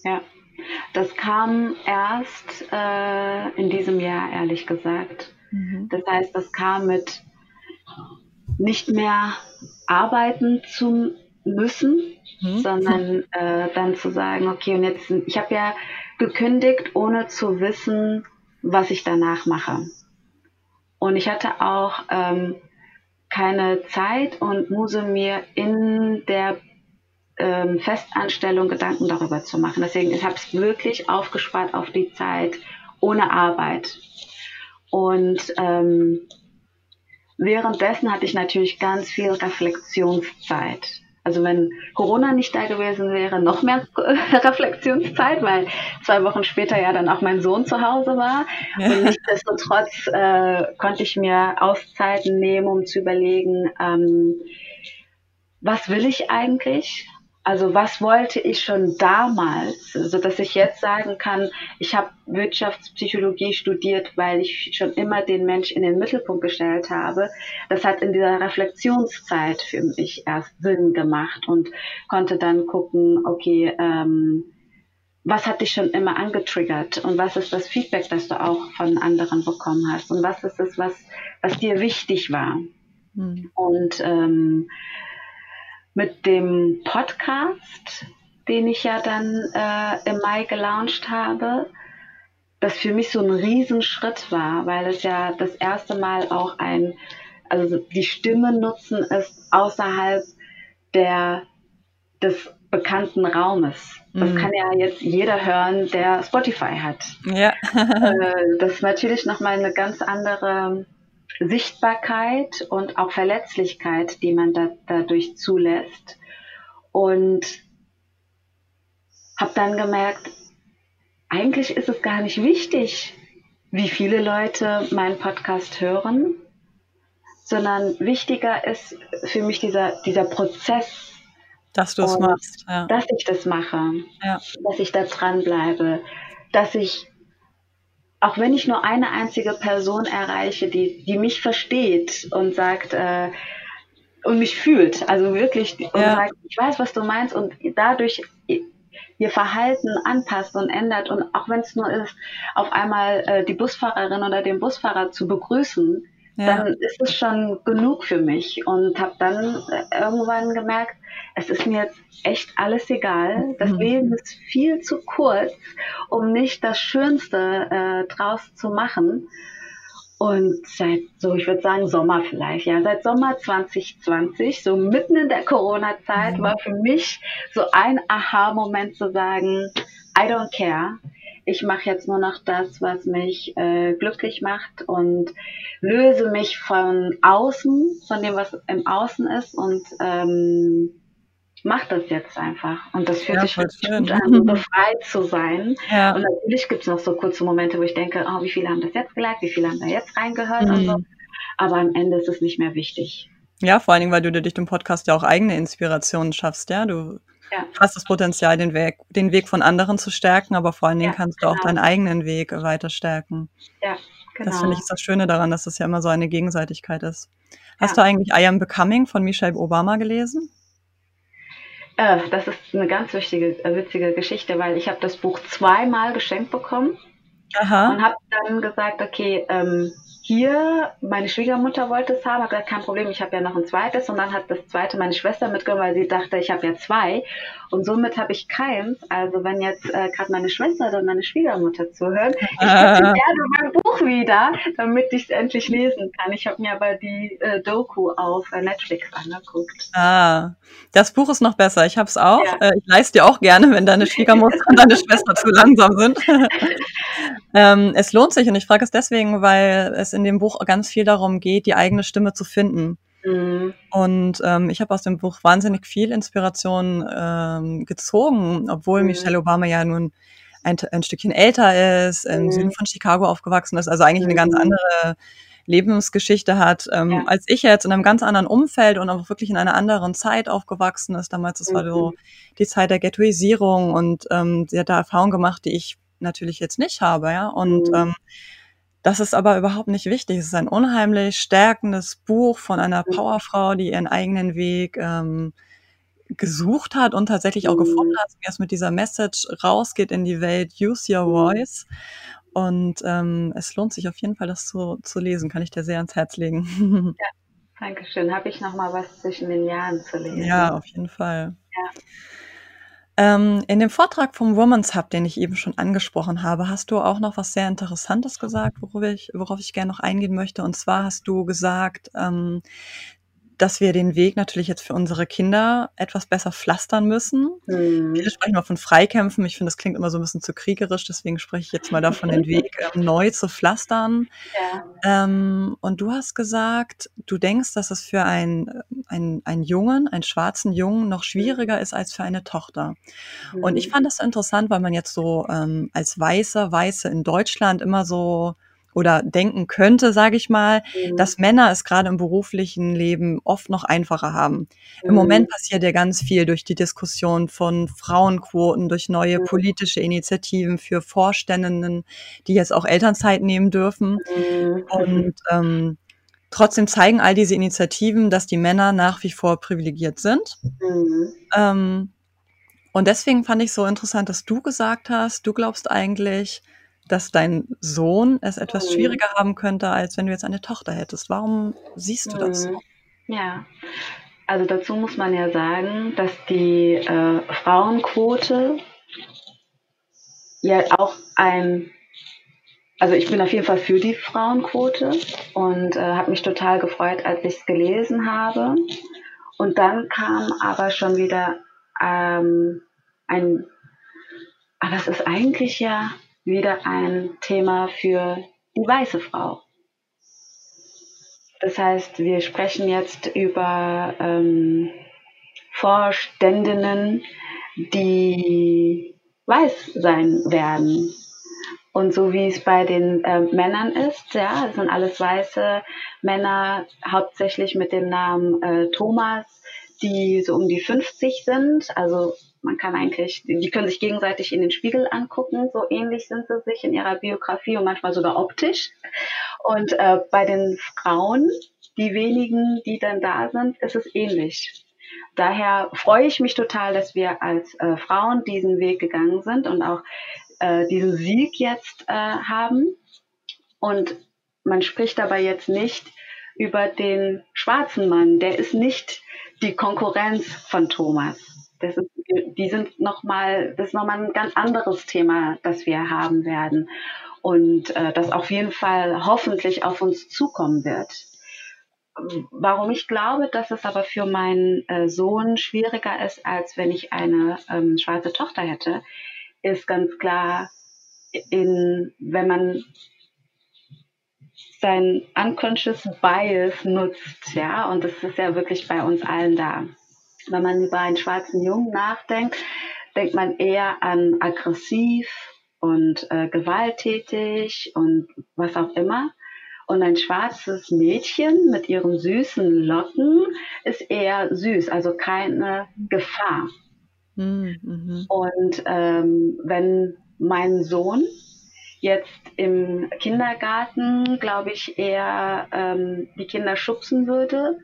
Ja. Das kam erst äh, in diesem Jahr, ehrlich gesagt. Mhm. Das heißt, das kam mit nicht mehr arbeiten zu müssen, mhm. sondern äh, dann zu sagen, okay, und jetzt, ich habe ja gekündigt, ohne zu wissen, was ich danach mache. Und ich hatte auch ähm, keine Zeit und Muse mir in der ähm, Festanstellung Gedanken darüber zu machen. Deswegen, ich habe es wirklich aufgespart auf die Zeit ohne Arbeit. Und ähm, währenddessen hatte ich natürlich ganz viel Reflexionszeit. Also wenn Corona nicht da gewesen wäre, noch mehr Reflexionszeit, weil zwei Wochen später ja dann auch mein Sohn zu Hause war. Und nichtsdestotrotz äh, konnte ich mir Auszeiten nehmen, um zu überlegen, ähm, was will ich eigentlich? Also was wollte ich schon damals, so dass ich jetzt sagen kann, ich habe Wirtschaftspsychologie studiert, weil ich schon immer den Mensch in den Mittelpunkt gestellt habe. Das hat in dieser Reflexionszeit für mich erst Sinn gemacht und konnte dann gucken, okay, ähm, was hat dich schon immer angetriggert und was ist das Feedback, das du auch von anderen bekommen hast und was ist es, was, was dir wichtig war. Mhm. Und ähm, mit dem Podcast, den ich ja dann äh, im Mai gelauncht habe, das für mich so ein Riesenschritt war, weil es ja das erste Mal auch ein, also die Stimme nutzen ist außerhalb der, des bekannten Raumes. Das mhm. kann ja jetzt jeder hören, der Spotify hat. Ja. Äh, das ist natürlich nochmal eine ganz andere Sichtbarkeit und auch Verletzlichkeit, die man da, dadurch zulässt. Und habe dann gemerkt, eigentlich ist es gar nicht wichtig, wie viele Leute meinen Podcast hören, sondern wichtiger ist für mich dieser, dieser Prozess. Dass du es machst. Ja. Dass ich das mache, ja. dass ich da dranbleibe, dass ich auch wenn ich nur eine einzige Person erreiche, die, die mich versteht und sagt, äh, und mich fühlt, also wirklich, und ja. sagt, ich weiß, was du meinst und dadurch ihr Verhalten anpasst und ändert und auch wenn es nur ist, auf einmal äh, die Busfahrerin oder den Busfahrer zu begrüßen, ja. dann ist es schon genug für mich und habe dann äh, irgendwann gemerkt, es ist mir jetzt echt alles egal. Das mhm. Leben ist viel zu kurz, um nicht das Schönste äh, draus zu machen. Und seit, so ich würde sagen, Sommer vielleicht, ja, seit Sommer 2020, so mitten in der Corona-Zeit, mhm. war für mich so ein Aha-Moment zu sagen, I don't care ich mache jetzt nur noch das, was mich äh, glücklich macht und löse mich von außen, von dem, was im Außen ist und ähm, mach das jetzt einfach. Und das fühlt ja, sich gut an, so befreit zu sein. Ja. Und natürlich gibt es noch so kurze Momente, wo ich denke, oh, wie viele haben das jetzt geliked, wie viele haben da jetzt reingehört mhm. und so. Mhm. Aber am Ende ist es nicht mehr wichtig. Ja, vor allen Dingen, weil du dir durch den Podcast ja auch eigene Inspirationen schaffst, ja. Du ja. hast das Potenzial, den Weg, den Weg von anderen zu stärken, aber vor allen Dingen ja, kannst du genau. auch deinen eigenen Weg weiter stärken. Ja, genau. Das finde ich das Schöne daran, dass es ja immer so eine Gegenseitigkeit ist. Hast du eigentlich I Am Becoming von Michelle Obama gelesen? Äh, das ist eine ganz wichtige, äh, witzige Geschichte, weil ich habe das Buch zweimal geschenkt bekommen Aha. und habe dann gesagt, okay, ähm, hier, meine Schwiegermutter wollte es haben, hat gesagt, kein Problem, ich habe ja noch ein zweites und dann hat das zweite meine Schwester mitgenommen, weil sie dachte, ich habe ja zwei und somit habe ich keins. Also wenn jetzt äh, gerade meine Schwester oder meine Schwiegermutter zuhören, ich hätte gerne mein Buch wieder, damit ich es endlich lesen kann. Ich habe mir aber die äh, Doku auf äh, Netflix angeguckt. Ah, das Buch ist noch besser. Ich habe es auch. Ja. Äh, ich leiste dir auch gerne, wenn deine Schwiegermutter und deine Schwester zu langsam sind. ähm, es lohnt sich und ich frage es deswegen, weil es in dem Buch ganz viel darum geht, die eigene Stimme zu finden. Mhm. Und ähm, ich habe aus dem Buch wahnsinnig viel Inspiration ähm, gezogen, obwohl mhm. Michelle Obama ja nun ein, ein Stückchen älter ist, im mhm. Süden von Chicago aufgewachsen ist, also eigentlich eine ganz mhm. andere Lebensgeschichte hat, ähm, ja. als ich jetzt in einem ganz anderen Umfeld und auch wirklich in einer anderen Zeit aufgewachsen ist. Damals, das war so mhm. die Zeit der Ghettoisierung und ähm, sie hat da Erfahrungen gemacht, die ich natürlich jetzt nicht habe, ja. Und mhm. ähm, das ist aber überhaupt nicht wichtig. Es ist ein unheimlich stärkendes Buch von einer mhm. Powerfrau, die ihren eigenen Weg ähm, gesucht hat und tatsächlich auch gefunden mhm. hat, wie es mit dieser Message rausgeht in die Welt, use your mhm. voice. Und ähm, es lohnt sich auf jeden Fall, das zu, zu lesen, kann ich dir sehr ans Herz legen. Ja, danke schön. Habe ich noch mal was zwischen den Jahren zu lesen? Ja, auf jeden Fall. Ja. Ähm, in dem Vortrag vom Women's Hub, den ich eben schon angesprochen habe, hast du auch noch was sehr Interessantes gesagt, worauf ich, worauf ich gerne noch eingehen möchte. Und zwar hast du gesagt, ähm, dass wir den Weg natürlich jetzt für unsere Kinder etwas besser pflastern müssen. Mhm. Viele sprechen mal von Freikämpfen. Ich finde, das klingt immer so ein bisschen zu kriegerisch, deswegen spreche ich jetzt mal davon, den Weg äh, neu zu pflastern. Ja. Ähm, und du hast gesagt, du denkst, dass es für ein, ein, einen Jungen, einen schwarzen Jungen, noch schwieriger ist als für eine Tochter. Mhm. Und ich mhm. fand das interessant, weil man jetzt so ähm, als Weiße, Weiße in Deutschland immer so oder denken könnte, sage ich mal, mhm. dass Männer es gerade im beruflichen Leben oft noch einfacher haben. Mhm. Im Moment passiert ja ganz viel durch die Diskussion von Frauenquoten, durch neue mhm. politische Initiativen für Vorständinnen, die jetzt auch Elternzeit nehmen dürfen. Mhm. Und ähm, trotzdem zeigen all diese Initiativen, dass die Männer nach wie vor privilegiert sind. Mhm. Ähm, und deswegen fand ich so interessant, dass du gesagt hast, du glaubst eigentlich, dass dein Sohn es etwas mhm. schwieriger haben könnte, als wenn du jetzt eine Tochter hättest. Warum siehst du das so? Mhm. Ja, also dazu muss man ja sagen, dass die äh, Frauenquote ja auch ein, also ich bin auf jeden Fall für die Frauenquote und äh, habe mich total gefreut, als ich es gelesen habe. Und dann kam aber schon wieder ähm, ein, aber es ist eigentlich ja wieder ein Thema für die weiße Frau. Das heißt, wir sprechen jetzt über ähm, Vorständinnen, die weiß sein werden. Und so wie es bei den äh, Männern ist, ja, es sind alles weiße Männer, hauptsächlich mit dem Namen äh, Thomas, die so um die 50 sind. Also man kann eigentlich, die können sich gegenseitig in den Spiegel angucken, so ähnlich sind sie sich in ihrer Biografie und manchmal sogar optisch. Und äh, bei den Frauen, die wenigen, die dann da sind, ist es ähnlich. Daher freue ich mich total, dass wir als äh, Frauen diesen Weg gegangen sind und auch äh, diesen Sieg jetzt äh, haben. Und man spricht dabei jetzt nicht über den schwarzen Mann. Der ist nicht die Konkurrenz von Thomas. Das ist, die sind noch mal, das ist nochmal ein ganz anderes Thema, das wir haben werden. Und äh, das auf jeden Fall hoffentlich auf uns zukommen wird. Warum ich glaube, dass es aber für meinen äh, Sohn schwieriger ist, als wenn ich eine ähm, schwarze Tochter hätte, ist ganz klar, in, wenn man sein unconscious bias nutzt, ja, und das ist ja wirklich bei uns allen da. Wenn man über einen schwarzen Jungen nachdenkt, denkt man eher an aggressiv und äh, gewalttätig und was auch immer. Und ein schwarzes Mädchen mit ihren süßen Locken ist eher süß, also keine Gefahr. Mhm. Und ähm, wenn mein Sohn jetzt im Kindergarten, glaube ich, eher ähm, die Kinder schubsen würde,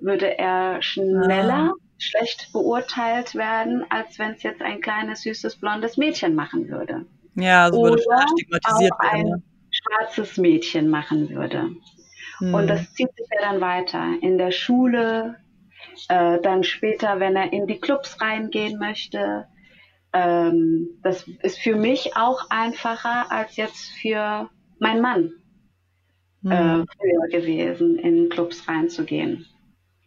würde er schneller ah. schlecht beurteilt werden, als wenn es jetzt ein kleines, süßes, blondes Mädchen machen würde. Ja, so würde Oder stigmatisiert auch werden. ein schwarzes Mädchen machen würde. Hm. Und das zieht sich ja dann weiter. In der Schule, äh, dann später, wenn er in die Clubs reingehen möchte. Ähm, das ist für mich auch einfacher als jetzt für meinen Mann hm. äh, früher gewesen, in Clubs reinzugehen.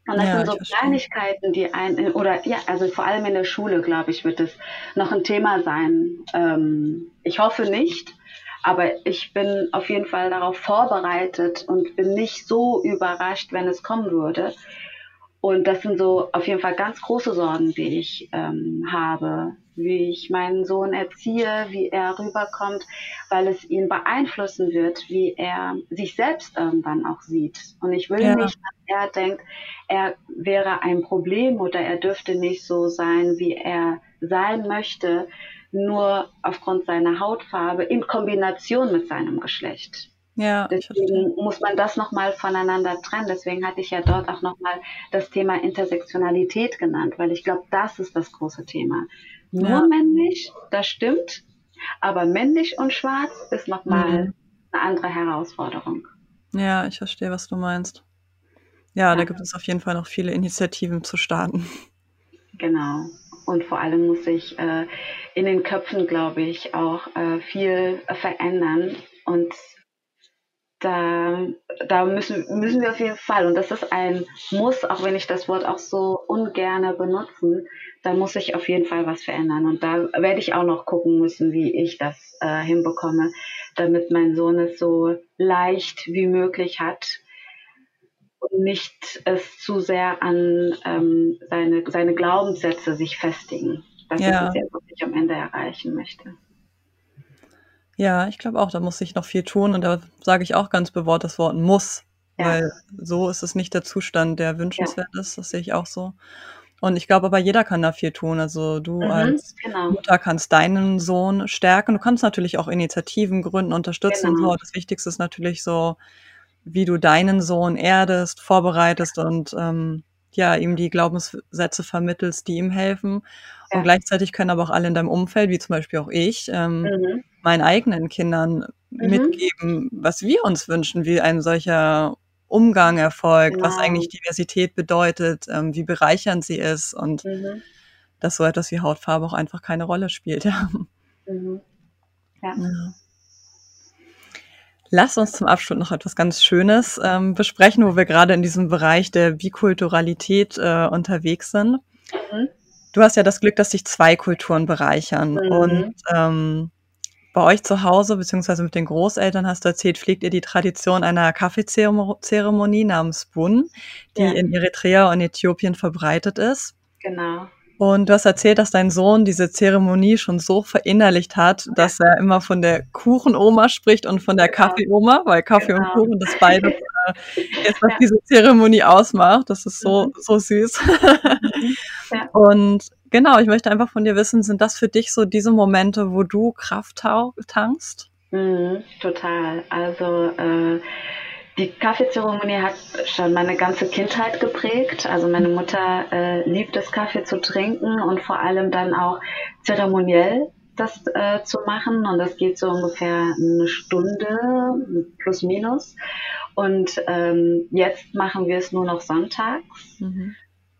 Und das ja, sind so Kleinigkeiten, die ein, oder ja, also vor allem in der Schule, glaube ich, wird es noch ein Thema sein. Ähm, ich hoffe nicht, aber ich bin auf jeden Fall darauf vorbereitet und bin nicht so überrascht, wenn es kommen würde. Und das sind so auf jeden Fall ganz große Sorgen, die ich ähm, habe, wie ich meinen Sohn erziehe, wie er rüberkommt, weil es ihn beeinflussen wird, wie er sich selbst irgendwann auch sieht. Und ich will ja. nicht, dass er denkt, er wäre ein Problem oder er dürfte nicht so sein, wie er sein möchte, nur aufgrund seiner Hautfarbe in Kombination mit seinem Geschlecht. Ja, Deswegen muss man das nochmal voneinander trennen. Deswegen hatte ich ja dort auch nochmal das Thema Intersektionalität genannt, weil ich glaube, das ist das große Thema. Nur ja. männlich, das stimmt, aber männlich und schwarz ist nochmal mhm. eine andere Herausforderung. Ja, ich verstehe, was du meinst. Ja, ja, da gibt es auf jeden Fall noch viele Initiativen zu starten. Genau. Und vor allem muss sich äh, in den Köpfen, glaube ich, auch äh, viel verändern. Und da, da müssen, müssen wir auf jeden Fall, und das ist ein Muss, auch wenn ich das Wort auch so ungerne benutzen, da muss sich auf jeden Fall was verändern. Und da werde ich auch noch gucken müssen, wie ich das äh, hinbekomme, damit mein Sohn es so leicht wie möglich hat und nicht es zu sehr an ähm, seine, seine Glaubenssätze sich festigen. Das ja. ist es ja, was ich am Ende erreichen möchte. Ja, ich glaube auch, da muss sich noch viel tun und da sage ich auch ganz bewusst das Wort muss, Ja. weil so ist es nicht der Zustand, der Ja. wünschenswert ist. Das sehe ich auch so. Und ich glaube aber, jeder kann da viel tun. Also du Mhm, als genau. Mutter kannst deinen Sohn stärken. Du kannst natürlich auch Initiativen gründen, unterstützen und Genau. so. Das Wichtigste ist natürlich so, wie du deinen Sohn erdest, vorbereitest und ähm, ja, ihm die Glaubenssätze vermittelst, die ihm helfen. Und gleichzeitig können aber auch alle in deinem Umfeld, wie zum Beispiel auch ich, ähm, Mhm. meinen eigenen Kindern Mhm. mitgeben, was wir uns wünschen, wie ein solcher Umgang erfolgt, was Genau. eigentlich Diversität bedeutet, ähm, wie bereichernd sie ist und Mhm. dass so etwas wie Hautfarbe auch einfach keine Rolle spielt. Ja. Mhm. Ja. Ja. Lass uns zum Abschluss noch etwas ganz Schönes ähm, besprechen, wo wir gerade in diesem Bereich der Bikulturalität äh, unterwegs sind. Mhm. Du hast ja das Glück, dass sich zwei Kulturen bereichern. Mhm. Und ähm, bei euch zu Hause, beziehungsweise mit den Großeltern, hast du erzählt, pflegt ihr die Tradition einer Kaffeezeremonie namens Bun, die Ja. in Eritrea und Äthiopien verbreitet ist. Genau. Und du hast erzählt, dass dein Sohn diese Zeremonie schon so verinnerlicht hat, dass er immer von der Kuchenoma spricht und von der Genau. Kaffeeoma, weil Kaffee und Genau. Kuchen das beides äh, ist, was Ja. diese Zeremonie ausmacht. Das ist so, Mhm. so süß. Mhm. Ja. Und genau, ich möchte einfach von dir wissen, sind das für dich so diese Momente, wo du Kraft tankst? Mhm, total. Also äh, die Kaffeezeremonie hat schon meine ganze Kindheit geprägt. Also meine Mutter äh, liebt es, Kaffee zu trinken und vor allem dann auch zeremoniell das äh, zu machen. Und das geht so ungefähr eine Stunde plus minus. Und ähm, jetzt machen wir es nur noch sonntags. Mhm.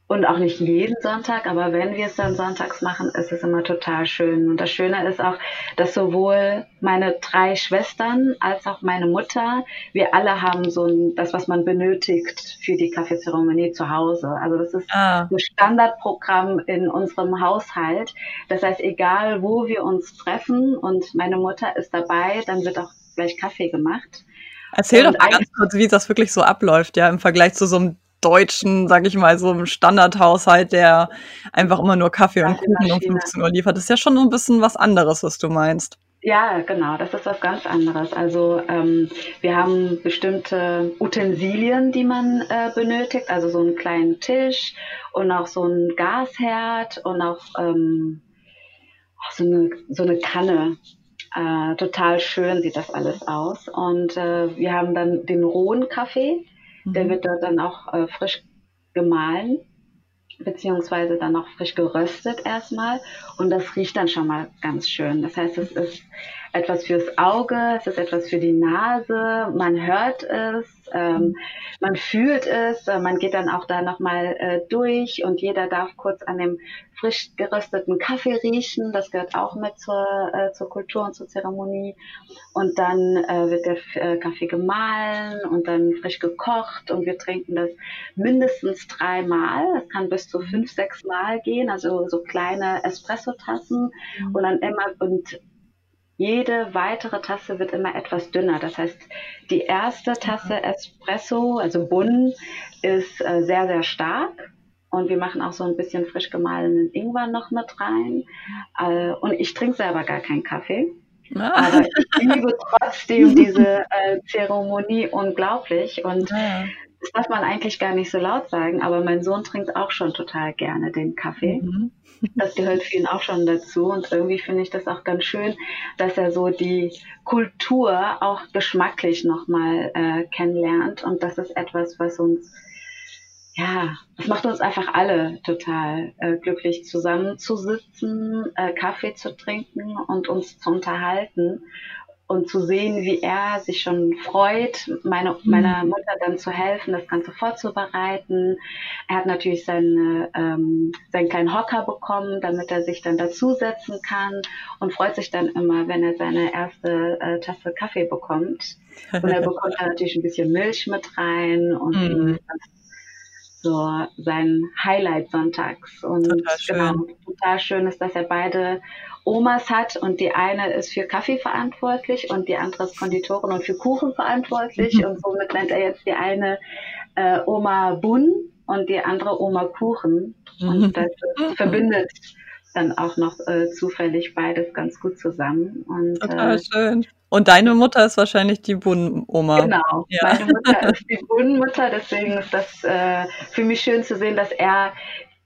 Und auch nicht jeden Sonntag, aber wenn wir es dann sonntags machen, ist es immer total schön. Und das Schöne ist auch, dass sowohl meine drei Schwestern als auch meine Mutter, wir alle haben so ein, das, was man benötigt für die Kaffeezeremonie zu Hause. Also das ist Ah, ein Standardprogramm in unserem Haushalt. Das heißt, egal wo wir uns treffen und meine Mutter ist dabei, dann wird auch gleich Kaffee gemacht. erzähl Und doch mal ganz kurz, wie das wirklich so abläuft, ja, im Vergleich zu so einem deutschen, sag ich mal, so einem Standardhaushalt, der einfach immer nur Kaffee und Kuchen um Kaffeemaschine. 15 Uhr liefert. Das ist ja schon so ein bisschen was anderes, was du meinst. Ja, genau, das ist was ganz anderes. Also ähm, wir haben bestimmte Utensilien, die man äh, benötigt, also so einen kleinen Tisch und auch so einen Gasherd und auch ähm, so, eine, so eine Kanne. Äh, total schön sieht das alles aus. Und äh, wir haben dann den rohen Kaffee, der Mhm. wird dort dann auch äh, frisch gemahlen, beziehungsweise dann noch frisch geröstet erstmal. Und das riecht dann schon mal ganz schön. Das heißt, es ist etwas fürs Auge, es ist etwas für die Nase, man hört es, ähm, man fühlt es, äh, man geht dann auch da nochmal äh, durch und jeder darf kurz an dem frisch gerösteten Kaffee riechen. Das gehört auch mit zur, äh, zur Kultur und zur Zeremonie. Und dann äh, wird der äh, Kaffee gemahlen und dann frisch gekocht und wir trinken das mindestens dreimal. Das kann bis zu fünf, sechs Mal gehen, also so kleine Espresso-Tassen und dann immer und jede weitere Tasse wird immer etwas dünner. Das heißt, die erste Tasse Espresso, also Bun, ist äh, sehr, sehr stark. Und wir machen auch so ein bisschen frisch gemahlenen Ingwer noch mit rein. Äh, und ich trinke selber gar keinen Kaffee. Ah, Aber ich liebe trotzdem diese äh, Zeremonie unglaublich. Und ja. Das darf man eigentlich gar nicht so laut sagen, aber mein Sohn trinkt auch schon total gerne den Kaffee. Mhm. Das gehört für ihn auch schon dazu. Und irgendwie finde ich das auch ganz schön, dass er so die Kultur auch geschmacklich nochmal äh, kennenlernt. Und das ist etwas, was uns, ja, das macht uns einfach alle total äh, glücklich, zusammenzusitzen, äh, Kaffee zu trinken und uns zu unterhalten und zu sehen, wie er sich schon freut, meine, meiner Mutter dann zu helfen, das Ganze vorzubereiten. Er hat natürlich seine, ähm, seinen kleinen Hocker bekommen, damit er sich dann dazusetzen kann und freut sich dann immer, wenn er seine erste äh, Tasse Kaffee bekommt. Und er bekommt dann natürlich ein bisschen Milch mit rein und Mhm. so sein Highlight sonntags. Und Total schön. genau, total schön ist, dass er beide Omas hat und die eine ist für Kaffee verantwortlich und die andere ist Konditorin und für Kuchen verantwortlich Mhm. und somit nennt er jetzt die eine äh, Oma Bun und die andere Oma Kuchen Mhm. und das verbindet dann auch noch äh, zufällig beides ganz gut zusammen. Und, Total äh, schön. Und deine Mutter ist wahrscheinlich die Bunn-Oma. Genau, ja. meine Mutter ist die Bunn-Mutter, deswegen ist das äh, für mich schön zu sehen, dass er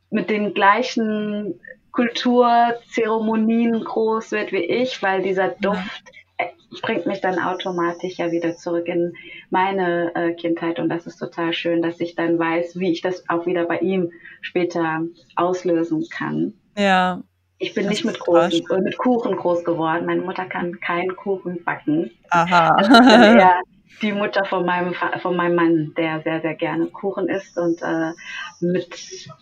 mit den gleichen Kulturzeremonien groß wird wie ich, weil dieser Duft äh, bringt mich dann automatisch ja wieder zurück in meine äh, Kindheit und das ist total schön, dass ich dann weiß, wie ich das auch wieder bei ihm später auslösen kann. Ja. Ich bin nicht mit, großen, äh, mit Kuchen groß geworden. Meine Mutter kann keinen Kuchen backen. Aha. Die Mutter von meinem, von meinem Mann, der sehr, sehr gerne Kuchen isst und äh, mit,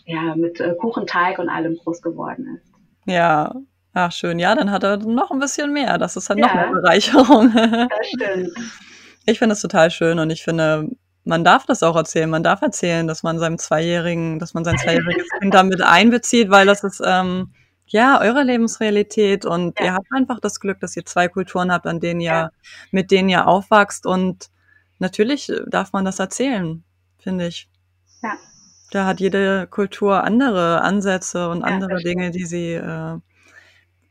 ja, mit äh, Kuchenteig und allem groß geworden ist. Ja, ach schön. Ja, dann hat er noch ein bisschen mehr. Das ist dann ja, noch mehr Bereicherung. Das stimmt. Ich finde es total schön und ich finde, man darf das auch erzählen. Man darf erzählen, dass man seinem Zweijährigen, dass man sein zweijähriges Kind damit einbezieht, weil das ist ähm, ja eure Lebensrealität und ja. ihr habt einfach das Glück, dass ihr zwei Kulturen habt, an denen ihr, ja. mit denen ihr aufwachst und natürlich darf man das erzählen, finde ich. Ja. Da hat jede Kultur andere Ansätze und andere Dinge, die sie, äh,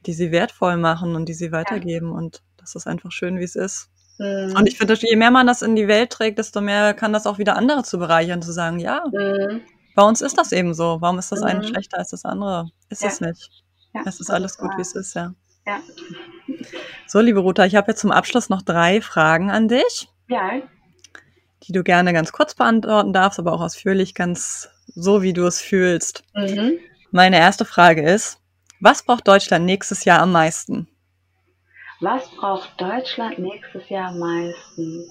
die sie wertvoll machen und die sie weitergeben und das ist einfach schön, wie es ist. Mhm. Und ich finde, je mehr man das in die Welt trägt, desto mehr kann das auch wieder andere zu bereichern, zu sagen, ja, mhm. bei uns ist das eben so. Warum ist das eine mhm. schlechter als das andere? Ist es nicht. Ja, es ist alles gut, wie es ist, ja. ja. So, liebe Ruta, ich habe jetzt zum Abschluss noch drei Fragen an dich. Ja. Die du gerne ganz kurz beantworten darfst, aber auch ausführlich, ganz so, wie du es fühlst. Mhm. Meine erste Frage ist, was braucht Deutschland nächstes Jahr am meisten? Was braucht Deutschland nächstes Jahr am meisten?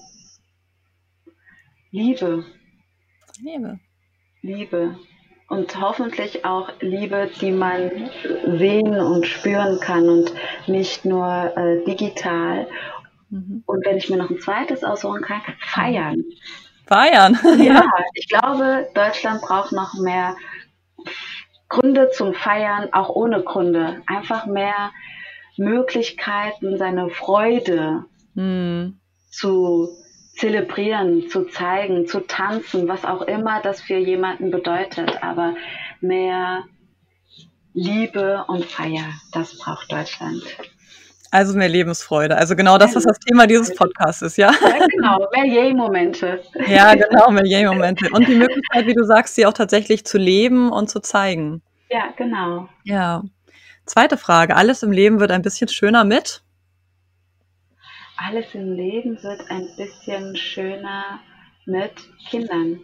Liebe. Liebe. Liebe. Und hoffentlich auch Liebe, die man sehen und spüren kann und nicht nur äh, digital. Mhm. Und wenn ich mir noch ein zweites aussuchen kann, feiern. Feiern? ja, ich glaube, Deutschland braucht noch mehr Gründe zum Feiern, auch ohne Gründe. Einfach mehr Möglichkeiten, seine Freude mhm. zu zelebrieren, zu zeigen, zu tanzen, was auch immer das für jemanden bedeutet. Aber mehr Liebe und Feier, das braucht Deutschland. Also mehr Lebensfreude. Also genau das, was das Thema dieses Podcasts ist, ja? Ja, genau. Mehr Yay-Momente. Ja, genau, mehr Yay-Momente. Und die Möglichkeit, wie du sagst, sie auch tatsächlich zu leben und zu zeigen. Ja, genau. Ja. Zweite Frage. Alles im Leben wird ein bisschen schöner mit? Alles im Leben wird ein bisschen schöner mit Kindern.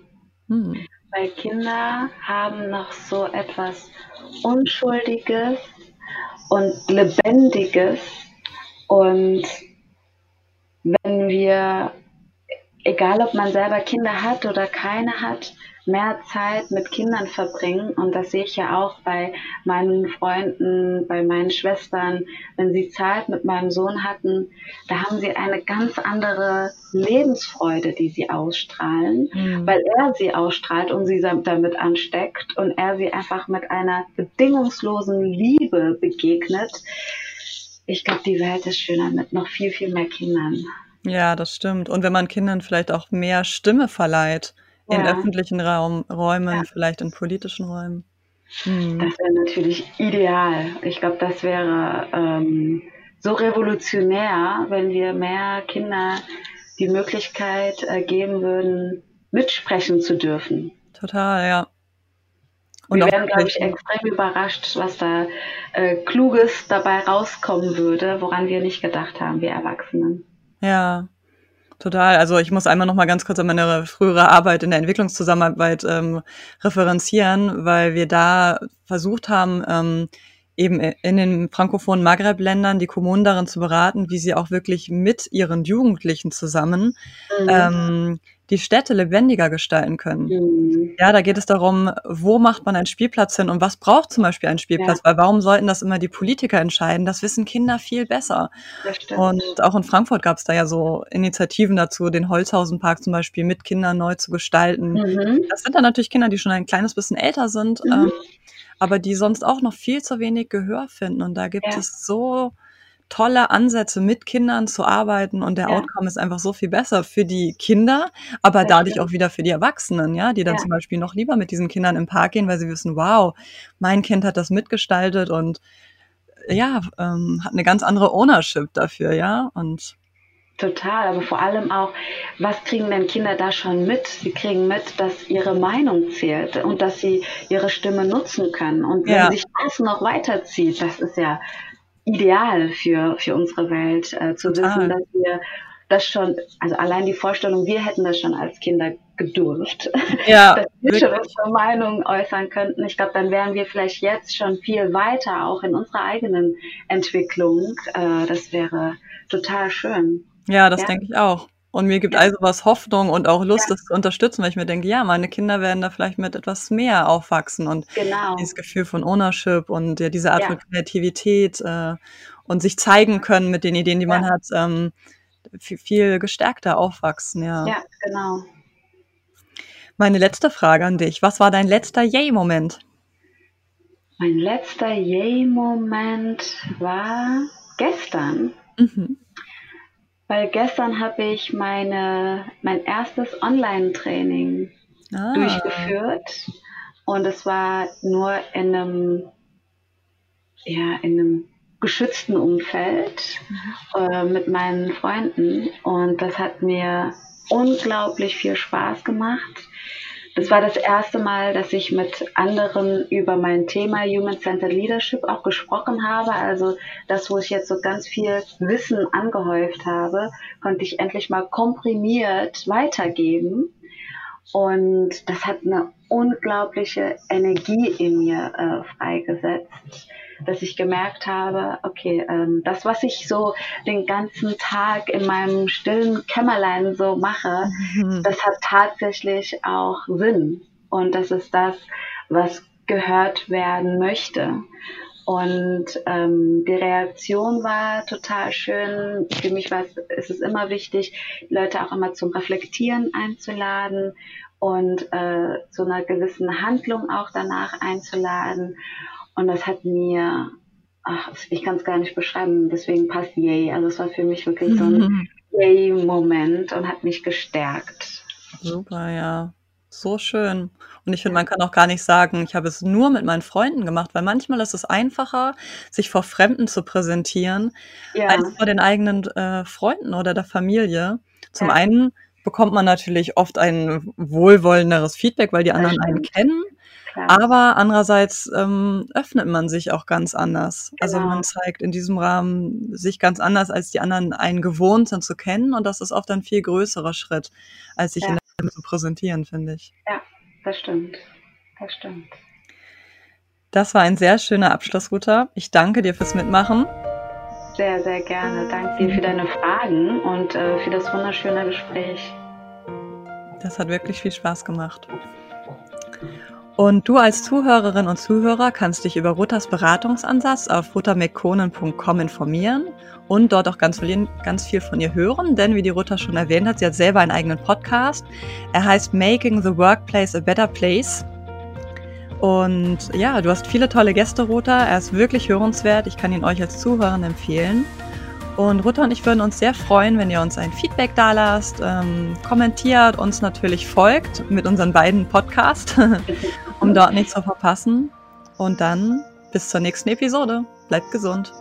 Hm. Weil Kinder haben noch so etwas Unschuldiges und Lebendiges. Und wenn wir, egal ob man selber Kinder hat oder keine hat, mehr Zeit mit Kindern verbringen. Und das sehe ich ja auch bei meinen Freunden, bei meinen Schwestern. Wenn sie Zeit mit meinem Sohn hatten, da haben sie eine ganz andere Lebensfreude, die sie ausstrahlen, mhm. weil er sie ausstrahlt und sie damit ansteckt und er sie einfach mit einer bedingungslosen Liebe begegnet. Ich glaube, die Welt ist schöner mit noch viel, viel mehr Kindern. Ja, das stimmt. Und wenn man Kindern vielleicht auch mehr Stimme verleiht, in öffentlichen Raum, Räumen, ja. vielleicht in politischen Räumen. Hm. Das wäre natürlich ideal. Ich glaube, das wäre ähm, so revolutionär, wenn wir mehr Kinder die Möglichkeit äh, geben würden, mitsprechen zu dürfen. Total, ja. Und wir wären, glaube ich, extrem überrascht, was da äh, Kluges dabei rauskommen würde, woran wir nicht gedacht haben, wir Erwachsenen. Ja, Total. Also ich muss einmal noch mal ganz kurz an meine frühere Arbeit in der Entwicklungszusammenarbeit ähm, referenzieren, weil wir da versucht haben, ähm, eben in den frankophonen Maghreb-Ländern die Kommunen darin zu beraten, wie sie auch wirklich mit ihren Jugendlichen zusammen mhm. ähm, die Städte lebendiger gestalten können. Mhm. Ja, da geht es darum, wo macht man einen Spielplatz hin und was braucht zum Beispiel ein Spielplatz? Ja. Weil warum sollten das immer die Politiker entscheiden? Das wissen Kinder viel besser. Und auch in Frankfurt gab es da ja so Initiativen dazu, den Holzhausenpark zum Beispiel mit Kindern neu zu gestalten. Mhm. Das sind dann natürlich Kinder, die schon ein kleines bisschen älter sind. Mhm. Ähm, aber die sonst auch noch viel zu wenig Gehör finden. Und da gibt ja. es so tolle Ansätze, mit Kindern zu arbeiten und der Ja. Outcome ist einfach so viel besser für die Kinder, aber dadurch auch wieder für die Erwachsenen, ja, die dann Ja. zum Beispiel noch lieber mit diesen Kindern im Park gehen, weil sie wissen, wow, mein Kind hat das mitgestaltet und ja, ähm, hat eine ganz andere Ownership dafür, ja, und Total, aber vor allem auch, was kriegen denn Kinder da schon mit? Sie kriegen mit, dass ihre Meinung zählt und dass sie ihre Stimme nutzen können. Und wenn Ja. sich das noch weiterzieht, das ist ja ideal für, für unsere Welt, äh, zu wissen, dass wir das schon, also allein die Vorstellung, wir hätten das schon als Kinder gedurft, ja, dass wir schon unsere Meinung äußern könnten. Ich glaube, dann wären wir vielleicht jetzt schon viel weiter, auch in unserer eigenen Entwicklung. Äh, das wäre total schön. Ja, das Ja. denke ich auch. Und mir gibt Ja. also was Hoffnung und auch Lust, Ja. das zu unterstützen, weil ich mir denke, ja, meine Kinder werden da vielleicht mit etwas mehr aufwachsen und Genau. dieses Gefühl von Ownership und ja, diese Art Ja. von Kreativität äh, und sich zeigen können mit den Ideen, die man hat, ähm, viel, viel gestärkter aufwachsen, ja. Ja, genau. Meine letzte Frage an dich. Was war dein letzter Yay-Moment? Mein letzter Yay-Moment war gestern. Mhm. Weil gestern habe ich meine, mein erstes Online-Training Ah, durchgeführt. Und es war nur in einem, ja, in einem geschützten Umfeld äh, mit meinen Freunden. Und das hat mir unglaublich viel Spaß gemacht. Das war das erste Mal, dass ich mit anderen über mein Thema Human-Centered Leadership auch gesprochen habe. Also das, wo ich jetzt so ganz viel Wissen angehäuft habe, konnte ich endlich mal komprimiert weitergeben. Und das hat eine unglaubliche Energie in mir äh, freigesetzt, dass ich gemerkt habe, okay, ähm, das, was ich so den ganzen Tag in meinem stillen Kämmerlein so mache, Mhm. das hat tatsächlich auch Sinn. Und das ist das, was gehört werden möchte. Und ähm, die Reaktion war total schön. Für mich war es, ist es immer wichtig, Leute auch immer zum Reflektieren einzuladen und äh, zu einer gewissen Handlung auch danach einzuladen. Und das hat mir, ach, ich kann es gar nicht beschreiben, deswegen passt Yay. Also es war für mich wirklich so ein Mhm. Yay-Moment und hat mich gestärkt. Super, ja. So schön. Und ich finde, man kann auch gar nicht sagen, ich habe es nur mit meinen Freunden gemacht, weil manchmal ist es einfacher, sich vor Fremden zu präsentieren, Ja, als vor den eigenen äh, Freunden oder der Familie. Zum Ja. einen bekommt man natürlich oft ein wohlwollenderes Feedback, weil die anderen einen kennen. Klar. Aber andererseits ähm, öffnet man sich auch ganz anders. Also Genau. man zeigt in diesem Rahmen sich ganz anders, als die anderen einen gewohnt sind zu kennen. Und das ist oft ein viel größerer Schritt, als sich Ja. in der zu präsentieren, finde ich. Das stimmt. Das stimmt. Das war ein sehr schöner Abschluss, Ruta. Ich danke dir fürs Mitmachen. Sehr, sehr gerne. Danke dir für deine Fragen und äh, für das wunderschöne Gespräch. Das hat wirklich viel Spaß gemacht. Und du als Zuhörerin und Zuhörer kannst dich über Rutas Beratungsansatz auf rutamckonen.com informieren und dort auch ganz viel, ganz viel von ihr hören, denn wie die Ruta schon erwähnt hat, sie hat selber einen eigenen Podcast. Er heißt Making the Workplace a Better Place. Und ja, du hast viele tolle Gäste, Ruta. Er ist wirklich hörenswert. Ich kann ihn euch als Zuhörern empfehlen. Und Rutta und ich würden uns sehr freuen, wenn ihr uns ein Feedback dalasst, ähm, kommentiert, uns natürlich folgt mit unseren beiden Podcasts, um dort nichts zu verpassen. Und dann bis zur nächsten Episode. Bleibt gesund.